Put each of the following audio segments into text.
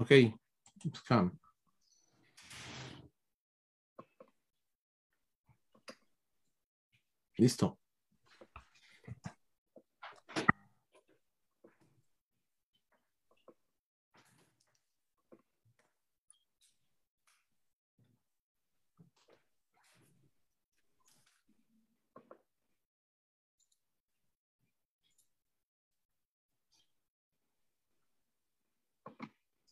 Okay, come. Listo.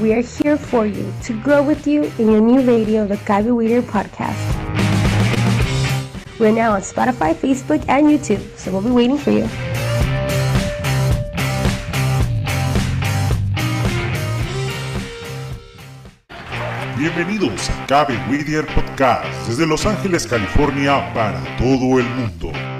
We are here for you to grow with you in your new radio, the Gaby Weeder podcast. We're now on Spotify, Facebook, and YouTube, so we'll be waiting for you. Bienvenidos a Cabe Whittier Podcast desde Los Ángeles, California para todo el mundo.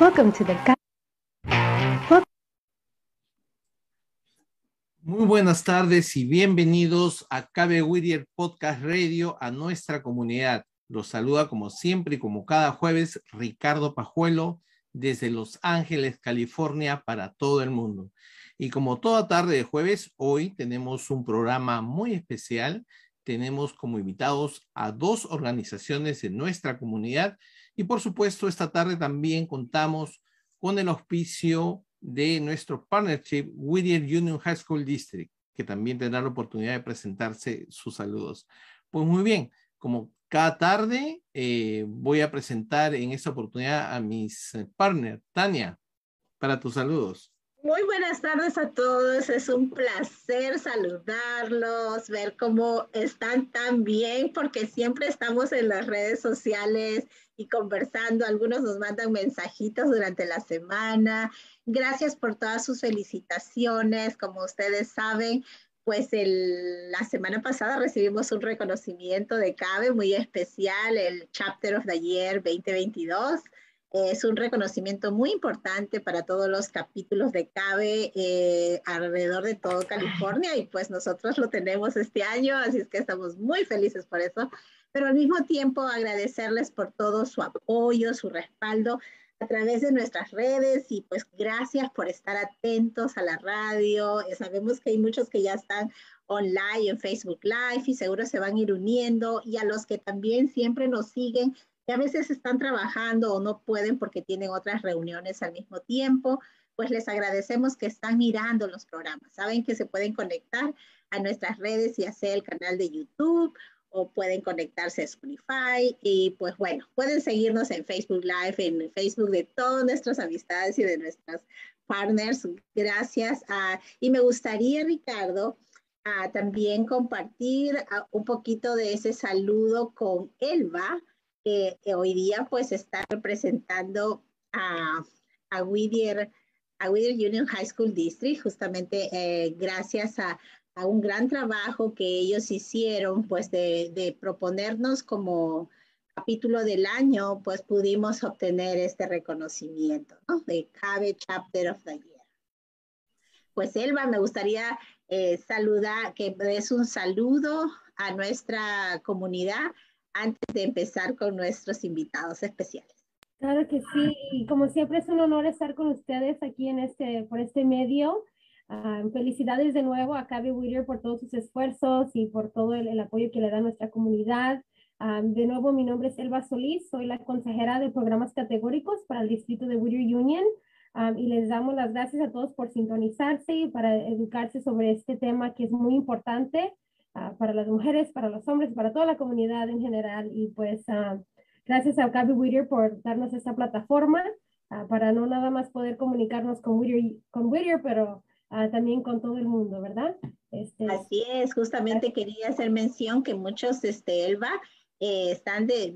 Welcome to the Muy buenas tardes y bienvenidos a Cabe Whittier Podcast Radio, a nuestra comunidad. Los saluda como siempre y como cada jueves Ricardo Pajuelo desde Los Ángeles, California, para todo el mundo. Y como toda tarde de jueves, hoy tenemos un programa muy especial. Tenemos como invitados a dos organizaciones de nuestra comunidad y por supuesto, esta tarde también contamos con el auspicio de nuestro partnership Whittier Union High School District, que también tendrá la oportunidad de presentarse sus saludos. Pues muy bien, como cada tarde eh, voy a presentar en esta oportunidad a mis partners. Tania, para tus saludos. Muy buenas tardes a todos, es un placer saludarlos, ver cómo están tan bien, porque siempre estamos en las redes sociales y conversando, algunos nos mandan mensajitos durante la semana. Gracias por todas sus felicitaciones, como ustedes saben, pues el, la semana pasada recibimos un reconocimiento de CABE muy especial, el Chapter of the Year 2022 Es un reconocimiento muy importante para todos los capítulos de CABE eh, alrededor de todo California y pues nosotros lo tenemos este año, así es que estamos muy felices por eso, pero al mismo tiempo agradecerles por todo su apoyo, su respaldo a través de nuestras redes y pues gracias por estar atentos a la radio. Eh, sabemos que hay muchos que ya están online en Facebook Live y seguro se van a ir uniendo y a los que también siempre nos siguen que a veces están trabajando o no pueden porque tienen otras reuniones al mismo tiempo, pues les agradecemos que están mirando los programas. Saben que se pueden conectar a nuestras redes y hacer el canal de YouTube o pueden conectarse a Spotify y pues bueno, pueden seguirnos en Facebook Live, en Facebook de todas nuestras amistades y de nuestras partners. Gracias. y me gustaría, Ricardo, también compartir un poquito de ese saludo con Elba, que, hoy día pues está representando a, a, Whittier, a Whittier Union High School District, justamente eh, gracias a, a, un gran trabajo que ellos hicieron, pues de, de, proponernos como capítulo del año, pues pudimos obtener este reconocimiento, ¿no? De CABE Chapter of the Year. Pues Elba, me gustaría eh, saludar, que des un saludo a nuestra comunidad antes de empezar con nuestros invitados especiales. Claro que sí, como siempre es un honor estar con ustedes aquí en este, por este medio. Ah, felicidades de nuevo a Cabe Whittier por todos sus esfuerzos y por todo el, apoyo que le da a nuestra comunidad. Ah, de nuevo, mi nombre es Elba Solís, soy la consejera de programas categóricos para el distrito de Whittier Union ah, y les damos las gracias a todos por sintonizarse y para educarse sobre este tema que es muy importante Ah, para las mujeres, para los hombres, para toda la comunidad en general. Y pues ah, gracias a Gaby Whittier por darnos esta plataforma ah, para no nada más poder comunicarnos con Whittier, con Whittier pero también con todo el mundo, ¿verdad? Este, Así es, justamente quería hacer mención que muchos, este, Elba, eh, están, de,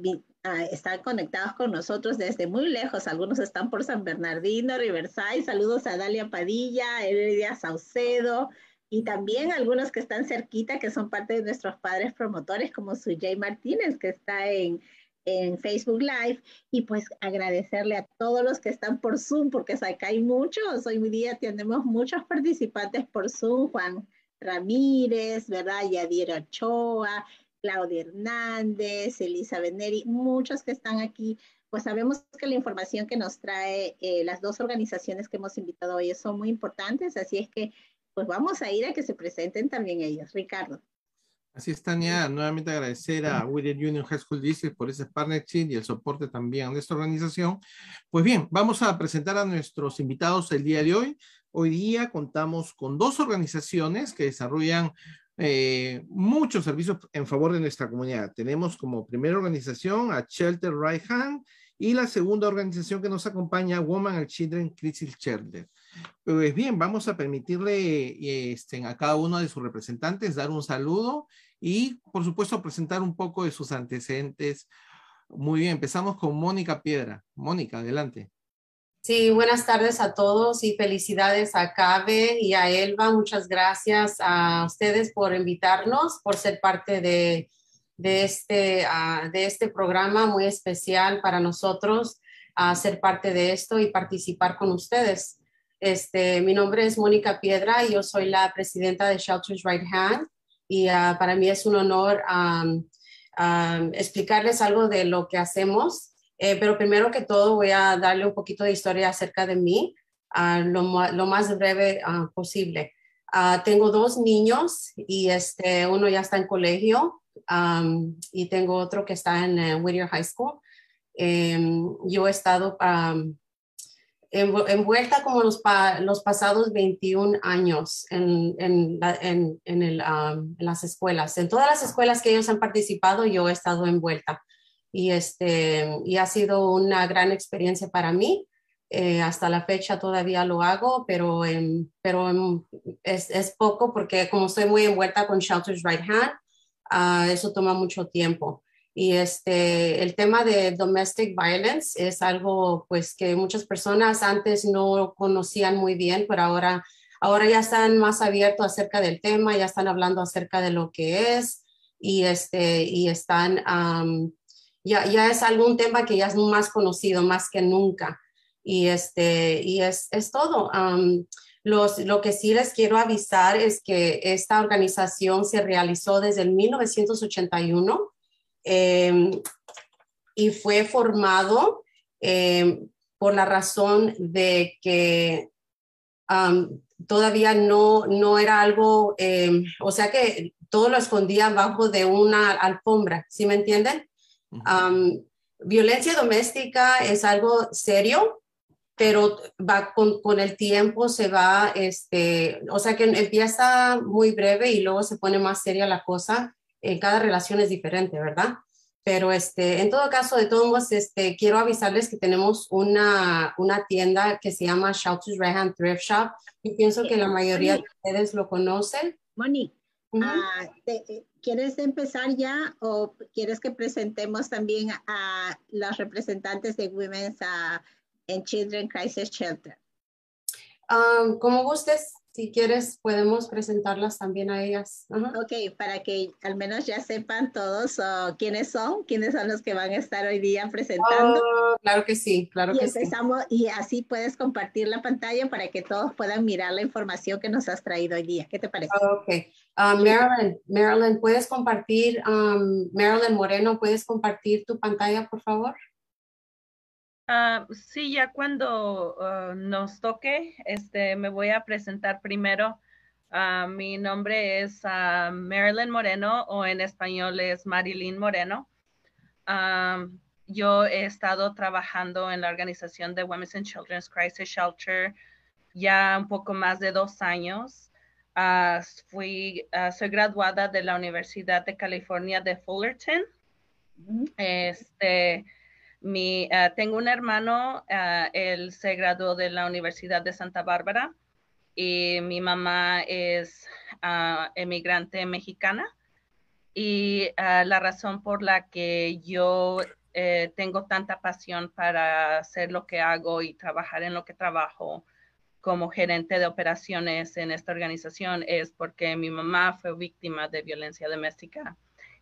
están conectados con nosotros desde muy lejos. Algunos están por San Bernardino, Riverside. Saludos a Dalia Padilla, Heredia Saucedo, y también algunos que están cerquita, que son parte de nuestros padres promotores, como Sujay Martínez, que está en, en Facebook Live, y pues agradecerle a todos los que están por Zoom, porque acá hay muchos, hoy día tenemos muchos participantes por Zoom, Juan Ramírez, ¿verdad? Yadira Ochoa, Claudia Hernández, Elisa Beneri, muchos que están aquí. Pues sabemos que la información que nos trae eh, las dos organizaciones que hemos invitado hoy son muy importantes, así es que pues vamos a ir a que se presenten también ellos. Ricardo. Así es, Tania. Nuevamente agradecer a William Union High School District por ese partnership y el soporte también de esta organización. Pues bien, vamos a presentar a nuestros invitados el día de hoy. Hoy día contamos con dos organizaciones que desarrollan eh, muchos servicios en favor de nuestra comunidad. Tenemos como primera organización a Shelter Right Hand y la segunda organización que nos acompaña, Woman and Children Crisis Shelter. Pues bien, vamos a permitirle este, a cada uno de sus representantes dar un saludo y, por supuesto, presentar un poco de sus antecedentes. Muy bien, empezamos con Mónica Piedra. Mónica, adelante. Sí, buenas tardes a todos y felicidades a Cabe y a Elba. Muchas gracias a ustedes por invitarnos, por ser parte de, este, ah, de este programa muy especial para nosotros, a ser parte de esto y participar con ustedes. Este, mi nombre es Mónica Piedra y yo soy la presidenta de Shelters Right Hand y ah, para mí es un honor explicarles algo de lo que hacemos. Eh, pero primero que todo voy a darle un poquito de historia acerca de mí, lo, lo, más breve ah, posible. Tengo dos niños y este, uno ya está en colegio y tengo otro que está en uh, Whittier High School. Em, yo he estado envuelta como los, los pasados 21 años en, en, en, en las escuelas. En todas las escuelas que ellos han participado, yo he estado envuelta. Y, este, y ha sido una gran experiencia para mí. Eh, hasta la fecha todavía lo hago, pero, pero es, es, poco porque como estoy muy envuelta con Shelters Right Hand, uh, eso toma mucho tiempo. Y este, el tema de domestic violence es algo pues que muchas personas antes no conocían muy bien, pero ahora, ahora ya están más abiertos acerca del tema, ya están hablando acerca de lo que es y, este, y están, ya, ya es algún tema que ya es más conocido, más que nunca. Y, este, y es, es todo. los, lo que sí les quiero avisar es que esta organización se realizó desde el 1981 em, y fue formado em, por la razón de que todavía no, no era algo, em, o sea que todo lo escondía bajo de una alfombra, ¿sí me entienden? violencia doméstica es algo serio, pero va con, con, el tiempo se va, este, o sea que empieza muy breve y luego se pone más seria la cosa. En cada relación es diferente, ¿verdad? Pero este, en todo caso, de todos modos, este, quiero avisarles que tenemos una, una tienda que se llama Shelters Rehan Thrift Shop. Y pienso que la mayoría de ustedes lo conocen. Monique, ah, ¿quieres empezar ya o quieres que presentemos también a los representantes de Women's uh, and Children Crisis Shelter? Um, como gustes, si quieres, podemos presentarlas también a ellas. Ok, para que al menos ya sepan todos quiénes son, quiénes son los que van a estar hoy día presentando. Oh, claro que sí, claro y que empezamos, Y así puedes compartir la pantalla para que todos puedan mirar la información que nos has traído hoy día. ¿Qué te parece? ok. Uh, Marilyn, Marilyn, ¿puedes compartir, um, Marilyn Moreno, ¿puedes compartir tu pantalla, por favor? Ah, sí, ya cuando ah, nos toque, este, me voy a presentar primero. Ah, mi nombre es Marilyn Moreno o en español es Marilyn Moreno. yo he estado trabajando en la organización de Women's and Children's Crisis Shelter ya un poco más de dos años. fui, soy graduada de la Universidad de California de Fullerton. Este, mi, ah, tengo un hermano, uh, él se graduó de la Universidad de Santa Bárbara y mi mamá es uh, emigrante mexicana. Y la razón por la que yo eh, tengo tanta pasión para hacer lo que hago y trabajar en lo que trabajo como gerente de operaciones en esta organización es porque mi mamá fue víctima de violencia doméstica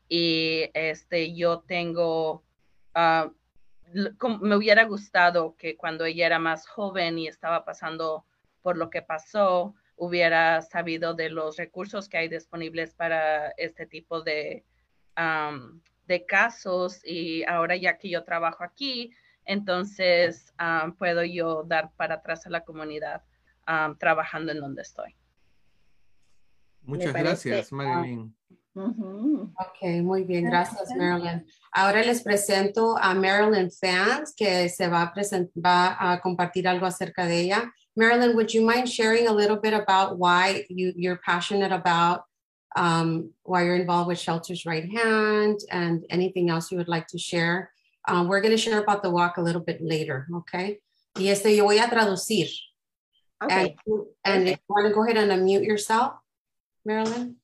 y este, yo tengo me hubiera gustado que cuando ella era más joven y estaba pasando por lo que pasó, hubiera sabido de los recursos que hay disponibles para este tipo de, de casos y ahora ya que yo trabajo aquí, entonces puedo yo dar para atrás a la comunidad trabajando en donde estoy. Muchas gracias, Marilyn. Ok, muy bien, gracias Marilyn. Ahora les presento a Marilyn Fans, que se va a, va a compartir algo acerca de ella. Marilyn, would you mind sharing a little bit about why you, you're passionate about, um, why you're involved with Shelters Right Hand and anything else you would like to share? Um, we're going to share about the walk a little bit later, okay? Y este yo voy a traducir. Okay. And, and if you want to go ahead and unmute yourself, Marilyn.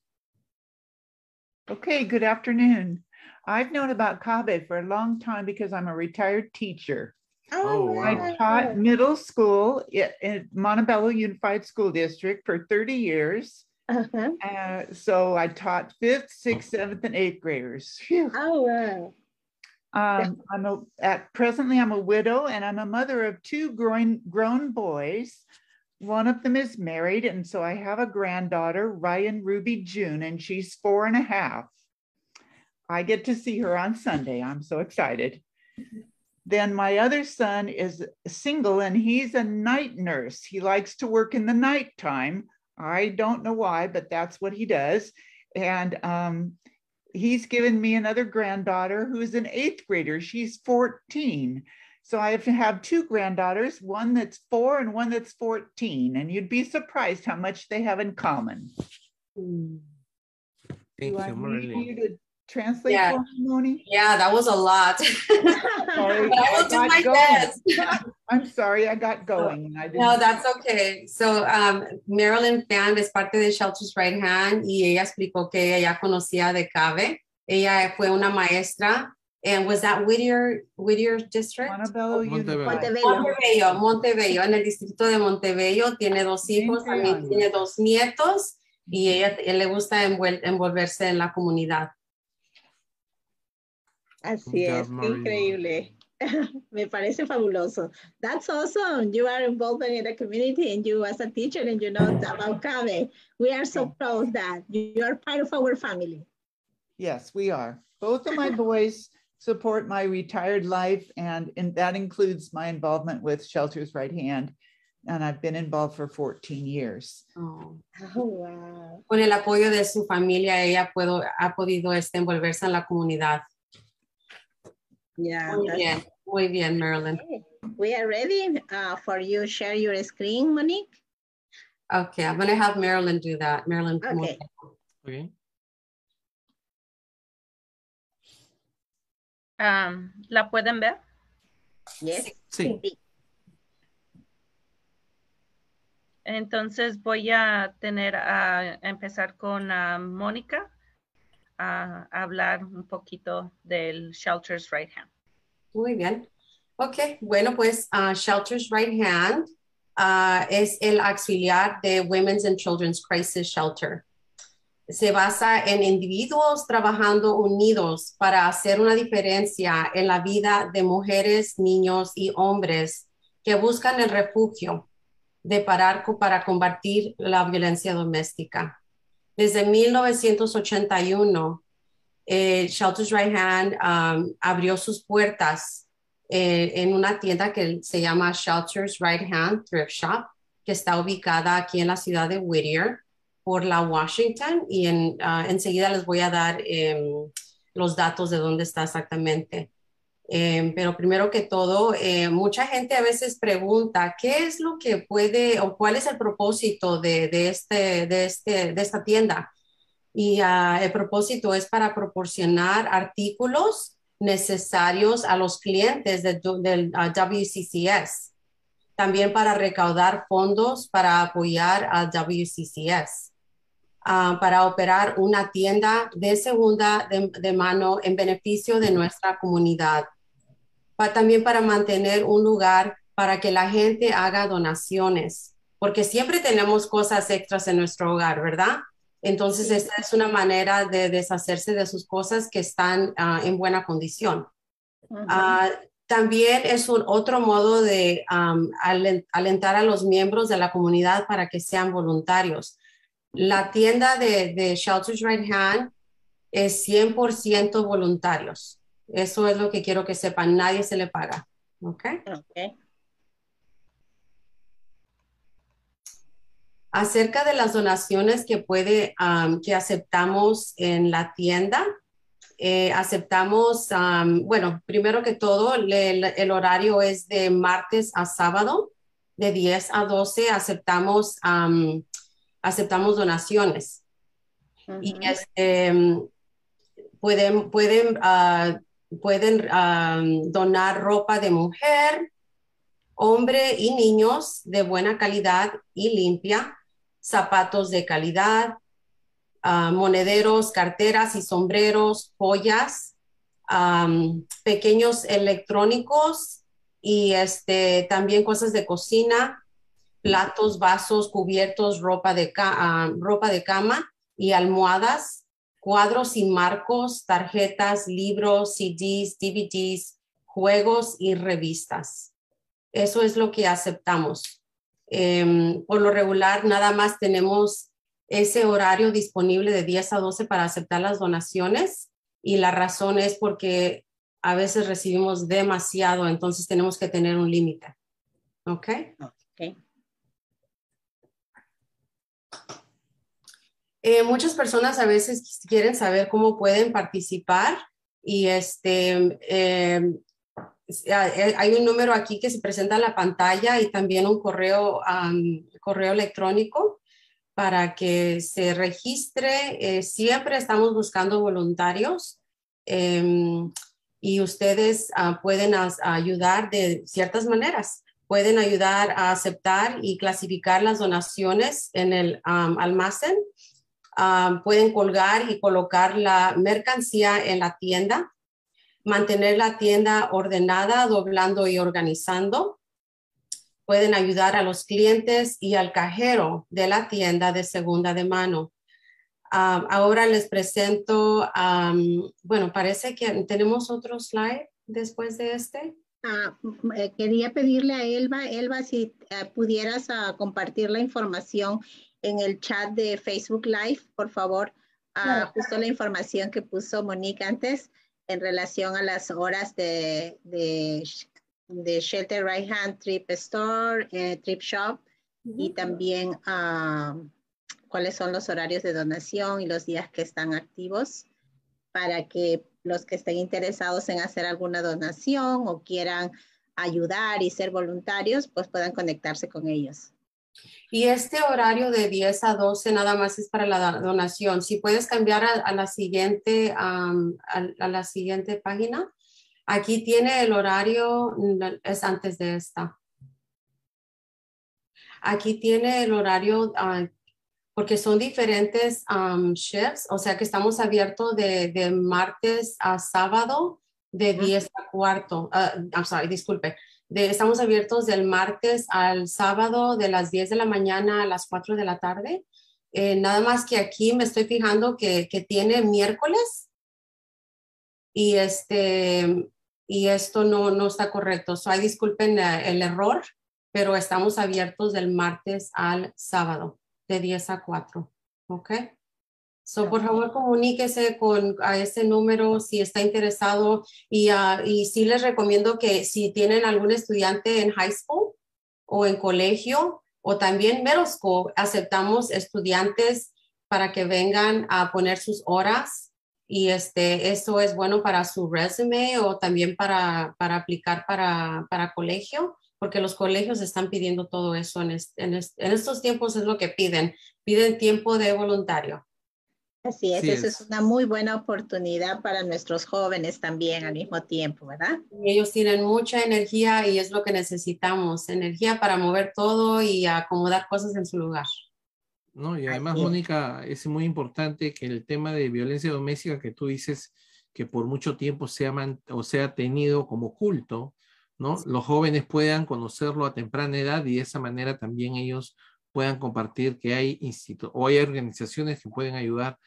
Okay, good afternoon. I've known about CABE for a long time because I'm a retired teacher. Oh, I taught middle school in Montebello Unified School District for 30 years. Uh-huh. Uh, so I taught fifth, sixth, seventh, and eighth graders. Phew. Oh, wow. Um, I'm a, at presently I'm a widow and I'm a mother of two growing grown boys. One of them is married, and so I have a granddaughter, Ryan Ruby June, and she's four and a half. I get to see her on Sunday. I'm so excited. Then my other son is single and he's a night nurse. He likes to work in the nighttime. I don't know why, but that's what he does. And um, he's given me another granddaughter who's an eighth grader. She's 14. So I have to have two granddaughters, one that's four and one that's 14. And you'd be surprised how much they have in common. Thank Do you, you to translate yeah. for me, Moni? Yeah, that was a lot. sorry, I will do my going. best. I'm sorry, I got going. I no, that's okay. So, um, Marilyn Fan es parte de Shelters Right Hand y ella explicó que ella conocía de CABE. Ella fue una maestra And was that Whittier, Whittier District? Montebello, Montebello. Montebello. Montebello, en el distrito de Montebello. Tiene dos hijos, también tiene dos nietos y ella, le gusta envolverse en la comunidad. Así es, increíble. Me parece fabuloso. That's awesome. You are involved in the community and you as a teacher and you know about CABE. We are so proud of that. You are part of our family. Yes, we are. Both of my boys support my retired life and, and that includes my involvement with Shelters Right Hand. And I've been involved for 14 years. Oh. Oh, wow. Con el apoyo de su familia, ella puedo, ha podido este, envolverse en la comunidad. Yeah. Muy bien, muy bien, Marilyn. Okay. We are ready uh, for you share your screen, Monique. Okay, I'm gonna have Marilyn do that. Marilyn. come on. Okay. Um, ¿La pueden ver? Yes. Sí. Entonces voy a tener a empezar con ah, Mónica a hablar un poquito del Shelters Right Hand. Muy bien. Ok, bueno, pues ah, Shelters Right Hand ah, es el auxiliar de Women's and Children's Crisis Shelter. Se basa en individuos trabajando unidos para hacer una diferencia en la vida de mujeres, niños y hombres que buscan el refugio de parar co- para combatir la violencia doméstica. Desde 1981, eh, Shelters Right Hand um, abrió sus puertas eh, en una tienda que se llama Shelters Right Hand Thrift Shop, que está ubicada aquí en la ciudad de Whittier por la Washington y en, ah, enseguida les voy a dar em, los datos de dónde está exactamente. Em, pero primero que todo, eh, mucha gente a veces pregunta, ¿qué es lo que puede o cuál es el propósito de, de este, de, este, de esta tienda? Y ah, el propósito es para proporcionar artículos necesarios a los clientes de- del ah, WCCS. También para recaudar fondos para apoyar al WCCS. Ah, para operar una tienda de segunda de, de mano en beneficio de nuestra comunidad. Pa- también para mantener un lugar para que la gente haga donaciones, porque siempre tenemos cosas extras en nuestro hogar, ¿verdad? Entonces, esta es una manera de deshacerse de sus cosas que están ah, en buena condición. Ah, también es un otro modo de alentar a los miembros de la comunidad para que sean voluntarios. La tienda de, de Shelters Right Hand es 100% voluntarios. Eso es lo que quiero que sepan. Nadie se le paga. ¿Ok? Okay. acerca de las donaciones que puede, um, que aceptamos en la tienda. eh, aceptamos, um, bueno, primero que todo, le- el horario es de martes a sábado, de 10 a 12, aceptamos, um, aceptamos donaciones. Y este, pueden, pueden, ah, pueden um, donar ropa de mujer, hombre y niños de buena calidad y limpia, zapatos de calidad, ah, monederos, carteras y sombreros, joyas, pequeños electrónicos y este, también cosas de cocina, platos, vasos, cubiertos, ropa de, ah, ropa de cama y almohadas, cuadros y marcos, tarjetas, libros, CDs, DVDs, juegos y revistas. Eso es lo que aceptamos. Em, por lo regular, nada más tenemos ese horario disponible de 10 a 12 para aceptar las donaciones y la razón es porque a veces recibimos demasiado, entonces tenemos que tener un límite. ¿Ok? Okay. Eh, muchas personas a veces quieren saber cómo pueden participar y este, eh, eh, hay un número aquí que se presenta en la pantalla y también un correo, correo electrónico para que se registre. Siempre estamos buscando voluntarios em, y ustedes ah, pueden ayudar de ciertas maneras. Pueden ayudar a aceptar y clasificar las donaciones en el am, almacén. Am, pueden colgar y colocar la mercancía en la tienda mantener la tienda ordenada, doblando y organizando. Pueden ayudar a los clientes y al cajero de la tienda de segunda de mano. Ah, ahora les presento, bueno, parece que tenemos otro slide después de este. Ah, mm, eh, quería pedirle a Elba, Elba, si eh, pudieras ah, compartir la información en el chat de Facebook Live, por favor. Ah, Claro. Justo la información que puso Monique antes en relación a las horas de, de, de Shelter Right Hand Trip Store, eh, Trip Shop y también cuáles son los horarios de donación y los días que están activos para que los que estén interesados en hacer alguna donación o quieran ayudar y ser voluntarios, pues puedan conectarse con ellos. Y este horario de 10 a 12 nada más es para la do- donación. Si puedes cambiar a, la siguiente, a, la siguiente página. Aquí tiene el horario, no, es antes de esta. Aquí tiene el horario, ah, porque son diferentes am, shifts, o sea que estamos abiertos de, de martes a sábado de 10 a cuarto. ah, I'm sorry, disculpe. De- estamos abiertos del martes al sábado de las 10 de la mañana a las 4 de la tarde. Eh, nada más que aquí me estoy fijando que, que tiene miércoles y este y esto no, no está correcto. So, ay, disculpen eh, el error, pero estamos abiertos del martes al sábado de 10 a 4. ¿Ok? So, por favor, comuníquese con a ese número si está interesado y, ah, y sí les recomiendo que si tienen algún estudiante en high school o en colegio o también middle school, aceptamos estudiantes para que vengan a poner sus horas y este, eso es bueno para su resume o también para, para aplicar para, para colegio, porque los colegios están pidiendo todo eso en, est- en est- en estos tiempos es lo que piden, piden tiempo de voluntario. Así es, esa es. es una muy buena oportunidad para nuestros jóvenes también al mismo tiempo, ¿verdad? Y ellos tienen mucha energía y es lo que necesitamos, energía para mover todo y acomodar cosas en su lugar. ¿no? Y además, Así. Mónica, es muy importante que el tema de violencia doméstica que tú dices que por mucho tiempo se ha, o se ha tenido como culto, ¿no? Los jóvenes puedan conocerlo a temprana edad y de esa manera también ellos puedan compartir que hay institu o hay organizaciones que pueden ayudar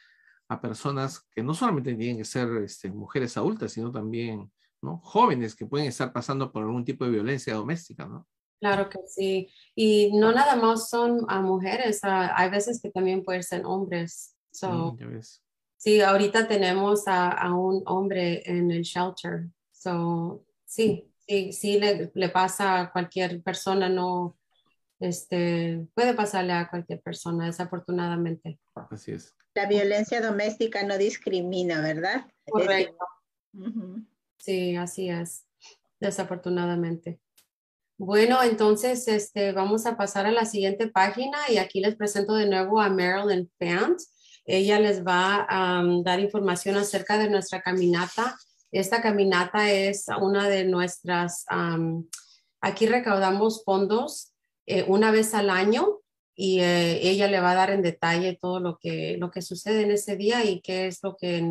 a personas que no solamente tienen que ser este, mujeres adultas, sino también ¿no? jóvenes que pueden estar pasando por algún tipo de violencia doméstica, ¿no? Claro que sí. Y no nada más son a mujeres, ah, hay veces que también pueden ser hombres. So, Mm. Sí, ahorita tenemos a, a un hombre en el shelter. So, sí, sí, sí le, le pasa a cualquier persona, no, este, puede pasarle a cualquier persona, desafortunadamente. Así es. La violencia doméstica no discrimina, ¿verdad? Correcto. Ujú. Sí, así es, desafortunadamente. Bueno, entonces este, vamos a pasar a la siguiente página y aquí les presento de nuevo a Marilyn Fant. Ella les va a um, dar información acerca de nuestra caminata. Esta caminata es una de nuestras, um, aquí recaudamos fondos eh, una vez al año y eh, ella le va a dar en detalle todo lo que, lo que sucede en ese día y qué es lo que,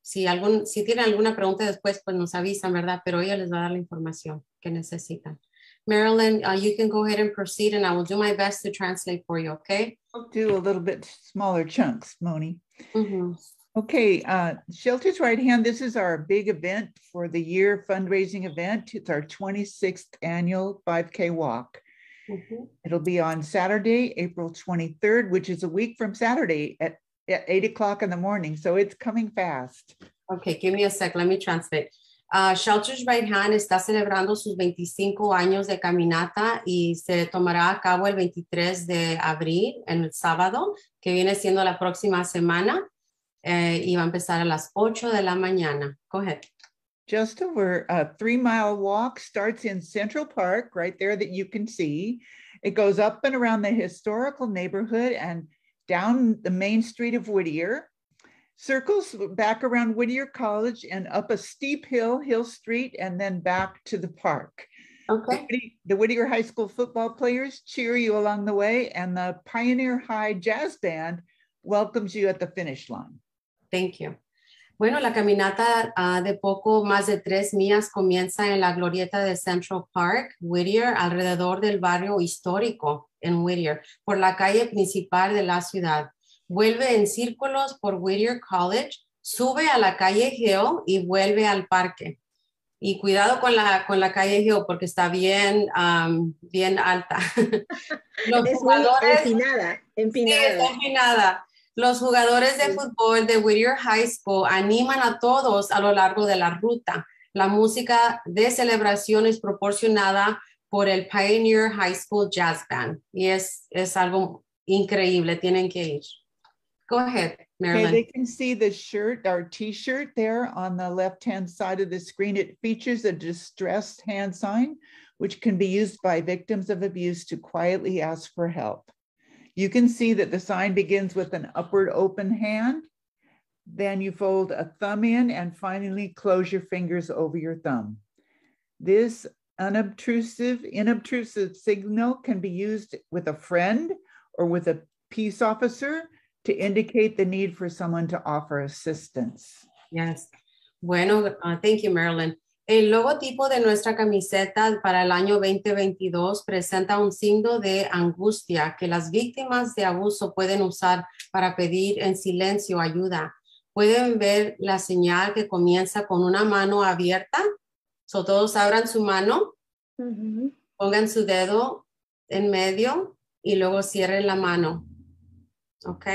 si, algún, si tienen alguna pregunta después, pues nos avisan, ¿verdad? Pero ella les va a dar la información que necesitan. Marilyn, uh, you can go ahead and proceed and I will do my best to translate for you, okay? I'll do a little bit smaller chunks, Moni. Mhm. Okay, uh, Shelters Right Hand, this is our big event for the year fundraising event. It's our 26th annual 5K walk. Mhm. It'll be on Saturday, April 23rd, which is a week from Saturday at, at 8 o'clock in the morning. So it's coming fast. Okay, give me a sec, let me translate. Uh, Shelters Right Hand está celebrando sus 25 años de caminata y se tomará a cabo el 23 de abril, en el sábado, que viene siendo la próxima semana, eh, y va a empezar a las 8 de la mañana. Go ahead. Just over a three mile walk starts in Central Park, right there that you can see. It goes up and around the historical neighborhood and down the main street of Whittier, circles back around Whittier College and up a steep hill, Hill Street, and then back to the park. Okay. The Whittier High School football players cheer you along the way, and the Pioneer High Jazz Band welcomes you at the finish line. Thank you. Bueno, la caminata ah, de poco más de tres millas comienza en la glorieta de Central Park, Whittier, alrededor del barrio histórico en Whittier, por la calle principal de la ciudad. vuelve en círculos por Whittier College, sube a la calle Hill y vuelve al parque. Y cuidado con la, con la calle Hill porque está bien, um, bien alta. Los es jugadores, empinada, empinada. Sí, está empinada. Los jugadores de fútbol de Whittier High School animan a todos a lo largo de la ruta. La música de celebración es proporcionada por el Pioneer High School Jazz Band y es, es algo increíble, tienen que ir. Go ahead, Marilyn. Okay, they can see the shirt, our t-shirt there on the left-hand side of the screen. It features a distressed hand sign, which can be used by victims of abuse to quietly ask for help. You can see that the sign begins with an upward open hand. Then you fold a thumb in and finally close your fingers over your thumb. This unobtrusive, inobtrusive signal can be used with a friend or with a peace officer to indicate the need for someone to offer assistance. Yes. Bueno, uh, thank you, Marilyn. El logotipo de nuestra camiseta para el año 2022 presenta un signo de angustia que las víctimas de abuso pueden usar para pedir en silencio ayuda. Pueden ver la señal que comienza con una mano abierta. So, todos abran su mano, uh -huh. pongan su dedo en medio y luego cierren la mano. ¿Ok?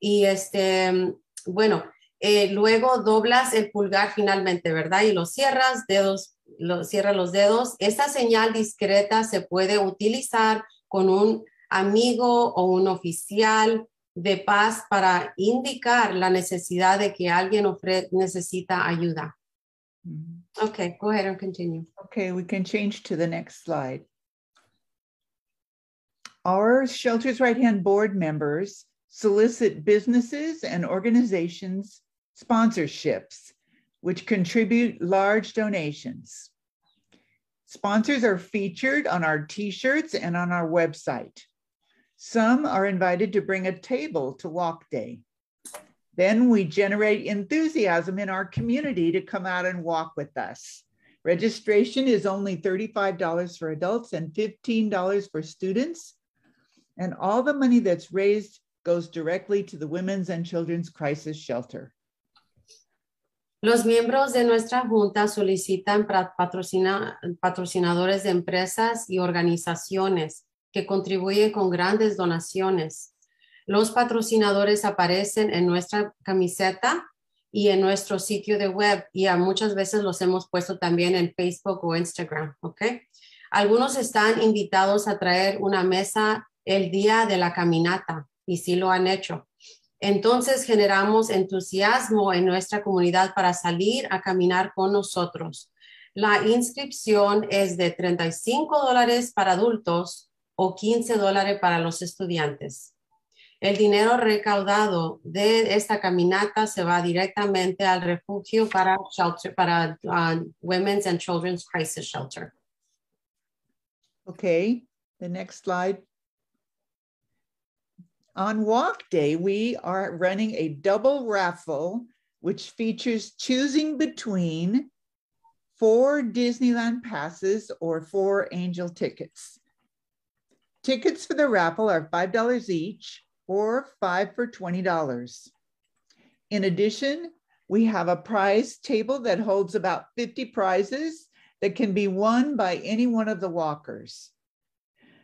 Y este, bueno, eh, luego doblas el pulgar finalmente, ¿verdad? Y lo cierras, dedos, lo, cierra los dedos. Esta señal discreta se puede utilizar con un amigo o un oficial de paz para indicar la necesidad de que alguien necesita ayuda. Okay, go ahead and continue. Okay, we can change to the next slide. Our Shelters Right Hand board members solicit businesses and organizations sponsorships, which contribute large donations. Sponsors are featured on our t-shirts and on our website. Some are invited to bring a table to Walk Day. Then we generate enthusiasm in our community to come out and walk with us. Registration is only $35 for adults and $15 for students. And all the money that's raised goes directly to the Women's and Children's Crisis Shelter. Los miembros de nuestra junta solicitan patrocina, patrocinadores de empresas y organizaciones que contribuyen con grandes donaciones. Los patrocinadores aparecen en nuestra camiseta y en nuestro sitio de web y a muchas veces los hemos puesto también en Facebook o Instagram, ¿ok? Algunos están invitados a traer una mesa el día de la caminata y sí lo han hecho. Entonces generamos entusiasmo en nuestra comunidad para salir a caminar con nosotros. La inscripción es de 35 dólares para adultos o 15 dólares para los estudiantes. El dinero recaudado de esta caminata se va directamente al refugio para, shelter, para uh, Women's and Children's Crisis Shelter. Okay, the next slide. On walk day, we are running a double raffle, which features choosing between four Disneyland passes or four angel tickets. Tickets for the raffle are $5 each or five for $20. In addition, we have a prize table that holds about 50 prizes that can be won by any one of the walkers.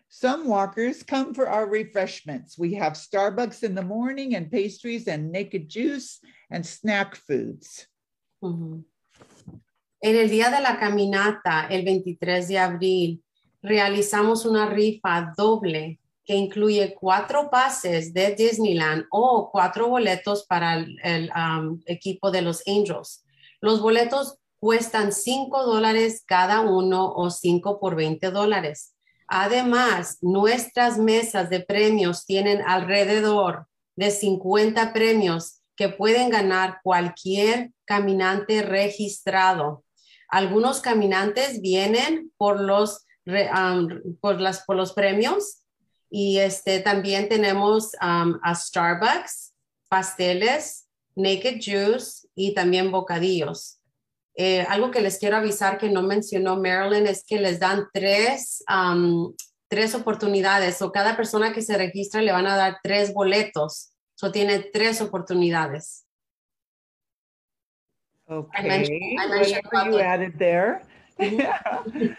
Some walkers come for our refreshments. We have Starbucks in the morning and pastries and naked juice and snack foods. En el día de la caminata, el 23 de abril, realizamos una rifa doble que incluye cuatro pases de Disneyland o cuatro boletos para el, el um, equipo de los Angels. Los boletos cuestan 5 dólares cada uno o 5 por 20 dólares. Además, nuestras mesas de premios tienen alrededor de 50 premios que pueden ganar cualquier caminante registrado. Algunos caminantes vienen por los, por las, por los premios y este, también tenemos a Starbucks, pasteles, Naked Juice y también bocadillos. Eh, algo que les quiero avisar que no mencionó Marilyn es que les dan tres, um, tres oportunidades o cada persona que se registra le van a dar tres boletos So tiene tres oportunidades. Okay, mentioned- I mentioned you the- added there.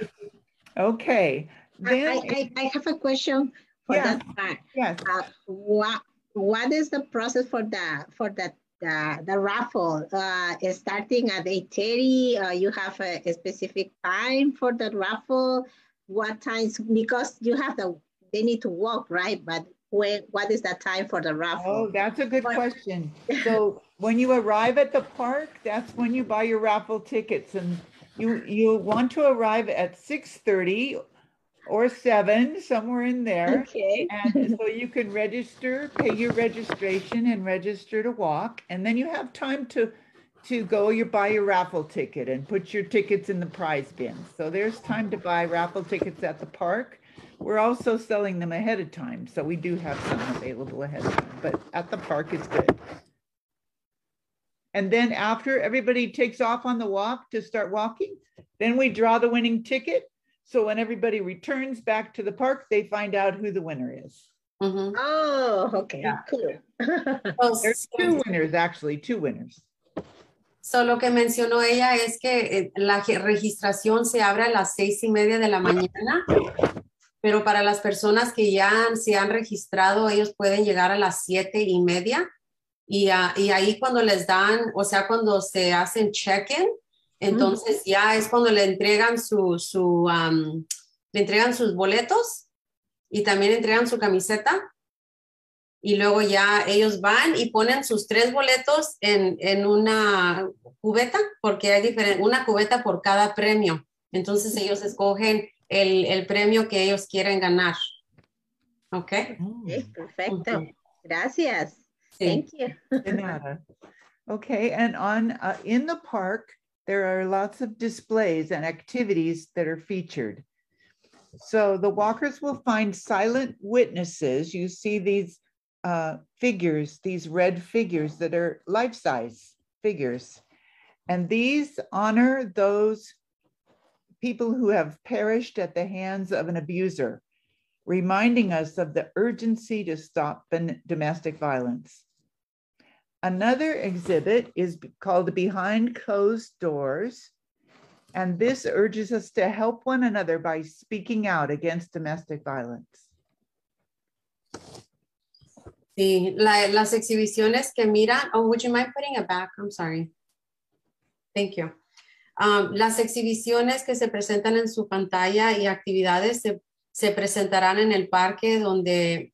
Okay, I, then, I, I have a question for Yeah. that part. yes, Uh, what, what is the process for the, for the, the, the raffle? Uh, is starting at eight thirty, uh, you have a, a specific time for the raffle? What times, because you have the, they need to walk, right? But when, what is the time for the raffle? oh, that's a good What- question. So when you arrive at the park, that's when you buy your raffle tickets and you, you want to arrive at six thirty or seven, somewhere in there. Okay, And so you can register, pay your registration and register to walk. And then you have time to, to go, you buy your raffle ticket and put your tickets in the prize bin. So there's time to buy raffle tickets at the park. We're also selling them ahead of time. So we do have some available ahead of time, but at the park it's good. And then after everybody takes off on the walk to start walking, then we draw the winning ticket. So when everybody returns back to the park, they find out who the winner is. Ujú. oh, okay, Yeah. cool. So, There's two winners, actually, two winners. so lo que mencionó ella es que eh, la registración se abre a las seis y media de la mañana, pero para las personas que ya se han registrado, ellos pueden llegar a las siete y media. Y, ah, y ahí cuando les dan, o sea, cuando se hacen check-in, entonces ya es cuando le entregan su, su le entregan sus boletos y también entregan su camiseta. Y luego ya ellos van y ponen sus tres boletos en, en una cubeta, porque hay diferente, una cubeta por cada premio. Entonces ellos escogen el, el premio que ellos quieren ganar. ¿Ok? Okay, perfecto. Ujú. Gracias. Sí. Thank you. Okay, and on, uh, in the park, there are lots of displays and activities that are featured. So the walkers will find silent witnesses. You see these uh, figures, these red figures that are life-size figures. And these honor those people who have perished at the hands of an abuser, reminding us of the urgency to stop domestic violence. Another exhibit is called Behind Closed Doors. And this urges us to help one another by speaking out against domestic violence. Sí, la- las exhibiciones que miran, oh, would you mind putting it back? I'm sorry. Thank you. Um, las exhibiciones que se presentan en su pantalla y actividades se, se presentarán en el parque donde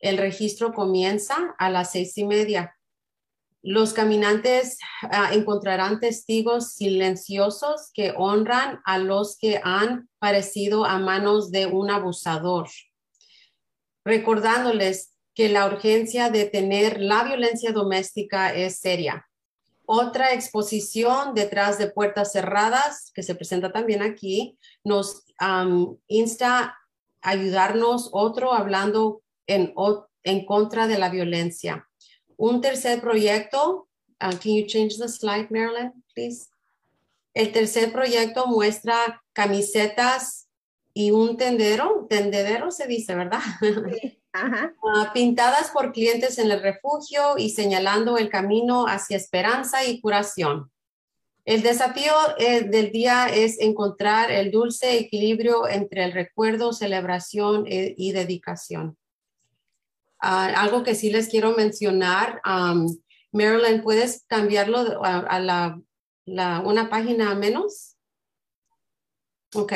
el registro comienza a las seis y media. Los caminantes ah, encontrarán testigos silenciosos que honran a los que han parecido a manos de un abusador, recordándoles que la urgencia de tener la violencia doméstica es seria. Otra exposición detrás de puertas cerradas, que se presenta también aquí, nos insta a ayudarnos otro hablando en contra de la violencia. Un tercer proyecto, uh, can you change the slide, Marilyn, please? El tercer proyecto muestra camisetas y un tendero, tendedero se dice, ¿verdad? Ajá. Ah, pintadas por clientes en el refugio y señalando el camino hacia esperanza y curación. El desafío eh, del día es encontrar el dulce equilibrio entre el recuerdo, celebración eh, y dedicación. Ah, algo que sí les quiero mencionar, um, Marilyn, ¿puedes cambiarlo a, a la, la- una página menos? Ok.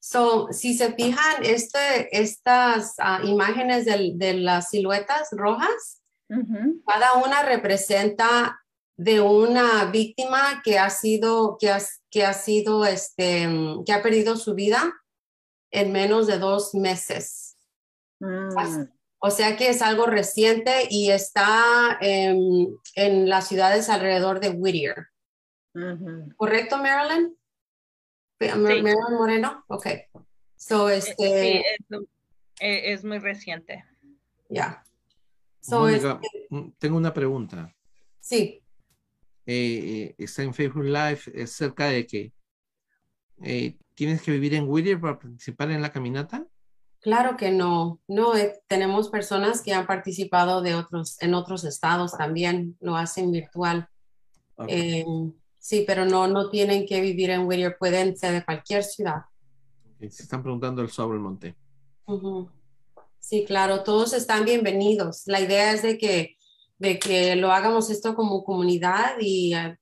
So, si se fijan, este, estas ah, imágenes de las siluetas rojas, cada una representa de una víctima que ha sido, que ha, que ha sido, este, mm, que ha perdido su vida en menos de dos meses. Mm. O sea que es algo reciente y está en, en las ciudades alrededor de Whittier. ¿Correcto, Marilyn? Sí. Marilyn Moreno, ok. So, Eh, este, Sí, es, eh, es muy reciente. ya. So, Mónica, este, tengo una pregunta. sí, Eh, eh, está en Facebook Live, es cerca de que eh, tienes que vivir en Whittier para participar en la caminata. Claro que no, no, eh, tenemos personas que han participado de otros, en otros estados también, lo hacen virtual. Okay. Eh, sí, pero no, no tienen que vivir en Whittier, pueden ser de cualquier ciudad. Se están preguntando el sobre el monte. Ujú. Sí, claro, todos están bienvenidos. La idea es de que, de que lo hagamos esto como comunidad y eh,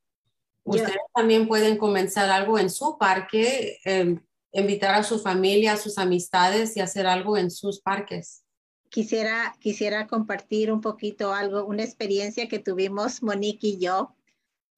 ustedes también pueden comenzar algo en su parque, eh, invitar a su familia, a sus amistades y hacer algo en sus parques. Quisiera, quisiera compartir un poquito algo, una experiencia que tuvimos Monique y yo.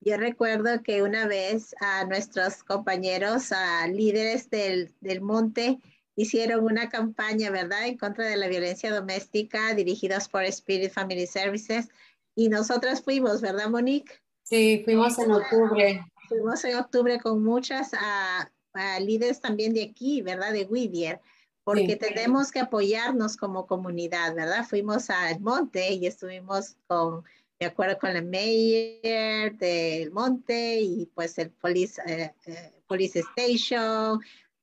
Yo recuerdo que una vez a nuestros compañeros, a líderes del, del monte, hicieron una campaña, ¿verdad?, en contra de la violencia doméstica dirigidos por Spirit Family Services. Y nosotras fuimos, ¿verdad, Monique? Sí, fuimos en octubre. Fuimos en octubre con muchas ah, ah, líderes también de aquí, ¿verdad? De Whittier, porque Sí. tenemos que apoyarnos como comunidad, ¿verdad? Fuimos al monte y estuvimos con, de acuerdo con la mayor del monte y pues el police, eh, eh, police station,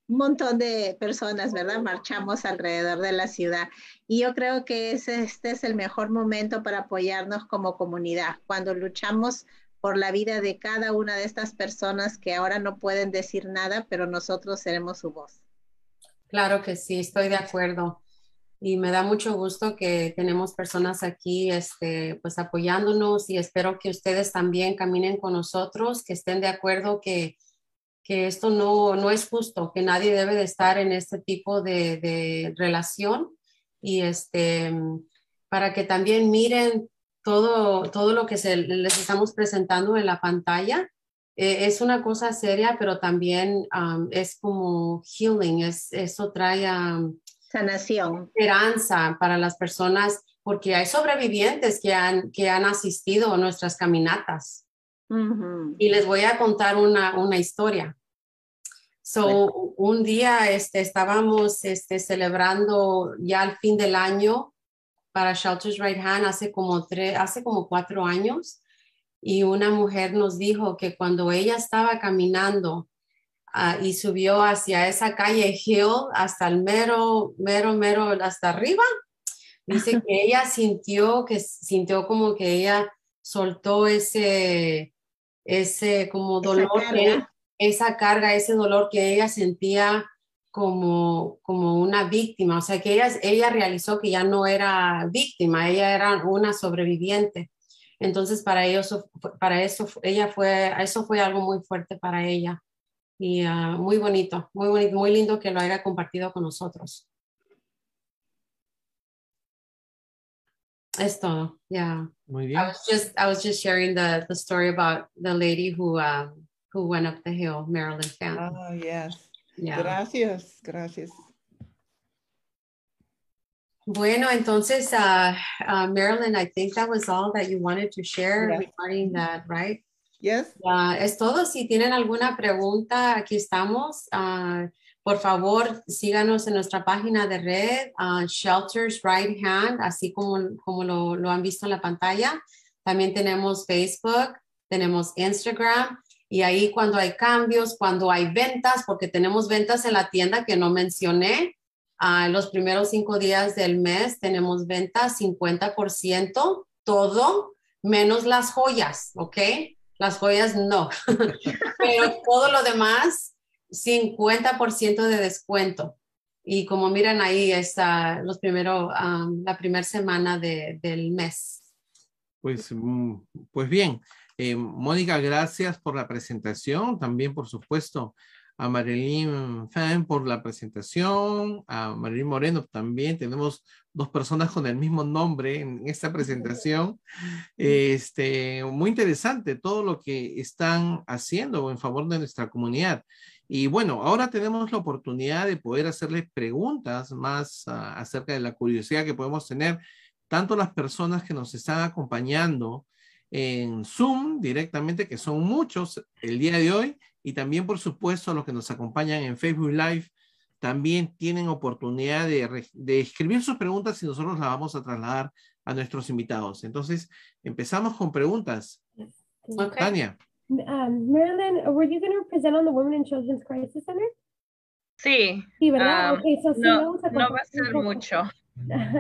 un montón de personas, ¿verdad? Marchamos alrededor de la ciudad. Y yo creo que ese, este es el mejor momento para apoyarnos como comunidad, cuando luchamos por la vida de cada una de estas personas que ahora no pueden decir nada, pero nosotros seremos su voz. Claro que sí, estoy de acuerdo. Y me da mucho gusto que tenemos personas aquí, este, pues apoyándonos y espero que ustedes también caminen con nosotros, que estén de acuerdo que, que esto no, no es justo, que nadie debe de estar en este tipo de, de relación y este, para que también miren todo, todo lo que se, les estamos presentando en la pantalla. Eh, es una cosa seria, pero también um, es como healing, es, eso trae um, Sanación. esperanza para las personas, porque hay sobrevivientes que han, que han asistido a nuestras caminatas. Y les voy a contar una, una historia. So, un día este, estábamos este, celebrando ya el fin del año para Shelters Right Hand hace como, tres, hace como cuatro años. Y una mujer nos dijo que cuando ella estaba caminando ah, y subió hacia esa calle Hill hasta el mero, mero, mero, hasta arriba, dice que ella sintió que sintió como que ella soltó ese, ese como Esa dolor, que- esa carga, ese dolor que ella sentía como, como una víctima, o sea que ella, ella realizó que ya no era víctima, ella era una sobreviviente. Entonces para ellos, para eso, ella fue, eso fue algo muy fuerte para ella y ah, muy bonito, muy bonito, muy lindo que lo haya compartido con nosotros. Es todo, yeah. Muy I bien. was just I was just sharing the the story about the lady who who went up the hill, Marilyn Phantom. Oh, yes. Yeah. Gracias, gracias. Bueno, entonces, uh, uh, Marilyn, I think that was all that you wanted to share regarding that, right? Yes, Ah, es todo. Si tienen alguna pregunta, aquí estamos. Ah, por favor, síganos en nuestra página de red, ah, Shelters Right Hand, así como, como lo, lo han visto en la pantalla. También tenemos Facebook, tenemos Instagram. Y ahí cuando hay cambios, cuando hay ventas, porque tenemos ventas en la tienda que no mencioné, ah, los primeros cinco días del mes tenemos ventas 50%, todo, menos las joyas, ¿ok? Las joyas no, pero todo lo demás, 50% de descuento. Y como miran ahí, está los primero, um, la primera semana de- del mes. Pues, mm, pues bien, eh, Mónica, gracias por la presentación, también por supuesto a Marilyn Fan por la presentación, a Marilyn Moreno también, tenemos dos personas con el mismo nombre en esta presentación. Este, muy interesante todo lo que están haciendo en favor de nuestra comunidad. Y bueno, ahora tenemos la oportunidad de poder hacerles preguntas más ah, acerca de la curiosidad que podemos tener tanto las personas que nos están acompañando en Zoom directamente, que son muchos el día de hoy, y también, por supuesto, los que nos acompañan en Facebook Live, también tienen oportunidad de, de escribir sus preguntas y nosotros las vamos a trasladar a nuestros invitados. Entonces, empezamos con preguntas. Tania, Um, Marilyn, were you going to present on the Women and Children's Crisis Center? Sí. Sí, ¿verdad? um, Ok, so sí, no, vamos a no va a ser mucho.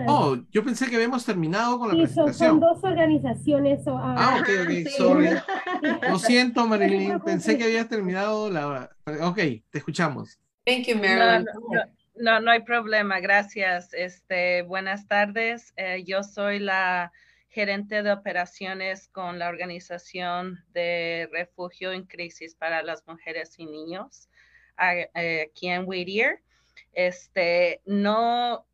Oh, yo pensé que habíamos terminado con la Sí, presentación. son dos organizaciones. so, ah, Ah, ok, ok, sí. sorry. Lo siento, Marilyn, pensé que habías terminado la... Ok, te escuchamos. Thank you, Marilyn. no, no, no, no hay problema, gracias. Este, buenas tardes. Eh, yo soy la gerente de operaciones con la organización de refugio en crisis para las mujeres y niños eh, aquí en Whittier. Este, no,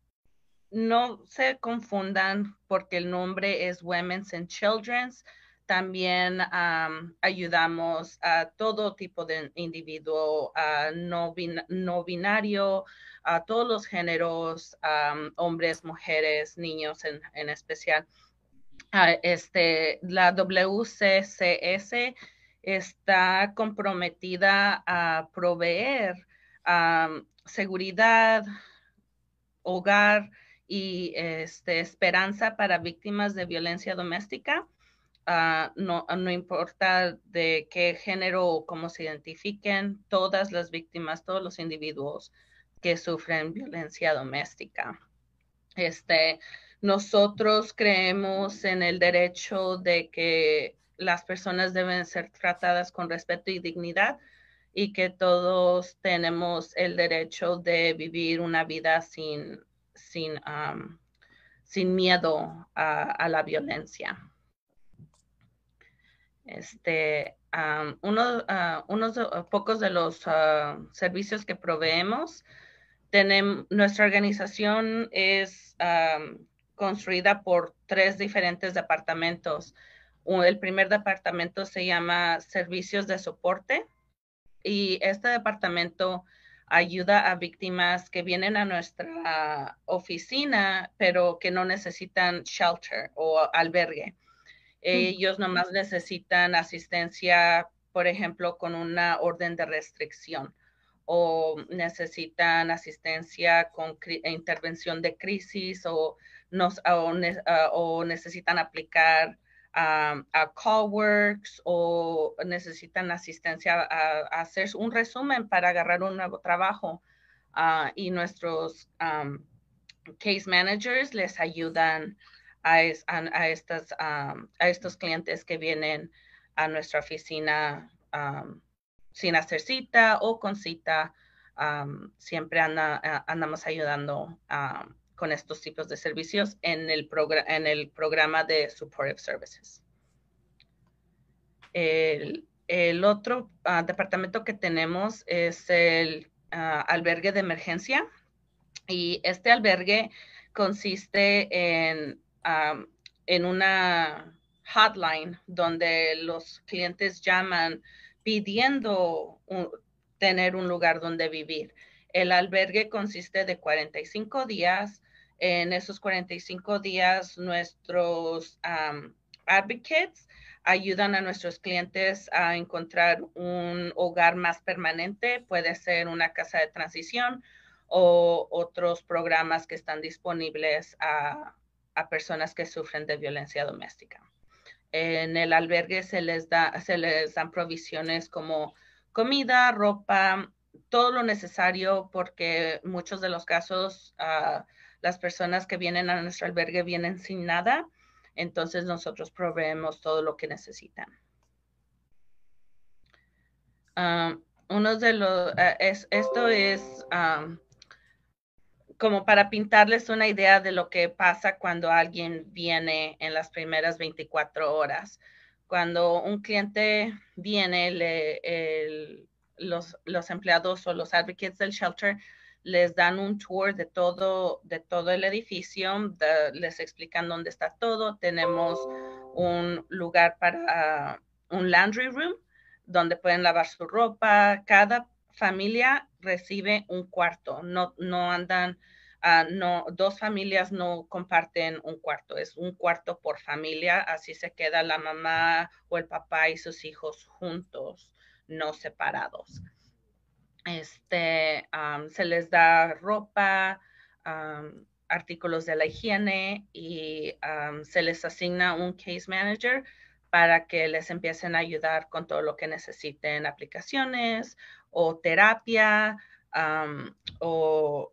no se confundan porque el nombre es Women's and Children's. También am, ayudamos a todo tipo de individuo, no, bin- no binario, a todos los géneros, hombres, mujeres, niños en, especial. Ah, este, la WCCS está comprometida a proveer seguridad, hogar y este, esperanza para víctimas de violencia doméstica. Ah, no, no importa de qué género o cómo se identifiquen, todas las víctimas, todos los individuos que sufren violencia doméstica. Este, nosotros creemos en el derecho de que las personas deben ser tratadas con respeto y dignidad y que todos tenemos el derecho de vivir una vida sin, sin, um, sin miedo a, a la violencia. Este, um, uno, uh, unos uh, pocos de los uh, servicios que proveemos, tenemos, nuestra organización es um, construida por tres diferentes departamentos. El primer departamento se llama Servicios de Soporte y este departamento ayuda a víctimas que vienen a nuestra oficina, pero que no necesitan shelter o albergue. Ellos nomás necesitan asistencia, por ejemplo, con una orden de restricción o necesitan asistencia con intervención de crisis o, nos, o, ne o necesitan aplicar um, a Callworks o necesitan asistencia a, a, hacer un resumen para agarrar un nuevo trabajo. Uh, y nuestros um, case managers les ayudan a, es, a, a estas, um, a estos clientes que vienen a nuestra oficina um, sin hacer cita o con cita. Siempre anda, andamos ayudando um, con estos tipos de servicios en el, en el programa de Supportive Services. El, otro uh, departamento que tenemos es el uh, albergue de emergencia y este albergue consiste en, en una hotline donde los clientes llaman pidiendo tener un lugar donde vivir. El albergue consiste de 45 días. En esos 45 días, nuestros advocates ayudan a nuestros clientes a encontrar un hogar más permanente. Puede ser una casa de transición o otros programas que están disponibles a, personas que sufren de violencia doméstica. En el albergue se les, da, se les dan provisiones como comida, ropa, todo lo necesario porque muchos de los casos uh, las personas que vienen a nuestro albergue vienen sin nada, entonces nosotros proveemos todo lo que necesitan. Um, uno de los, uh, es, esto es um, como para pintarles una idea de lo que pasa cuando alguien viene en las primeras 24 horas. Cuando un cliente viene, le, los, los, empleados o los advocates del shelter les dan un tour de todo, de todo el edificio, les explican dónde está todo. Tenemos un lugar para un laundry room donde pueden lavar su ropa. Cada familia recibe un cuarto, no, no andan Uh, no, dos familias no comparten un cuarto, es un cuarto por familia, así se queda la mamá o el papá y sus hijos juntos, no separados. Este, se les da ropa, artículos de la higiene y se les asigna un case manager para que les empiecen a ayudar con todo lo que necesiten, aplicaciones o terapia, o,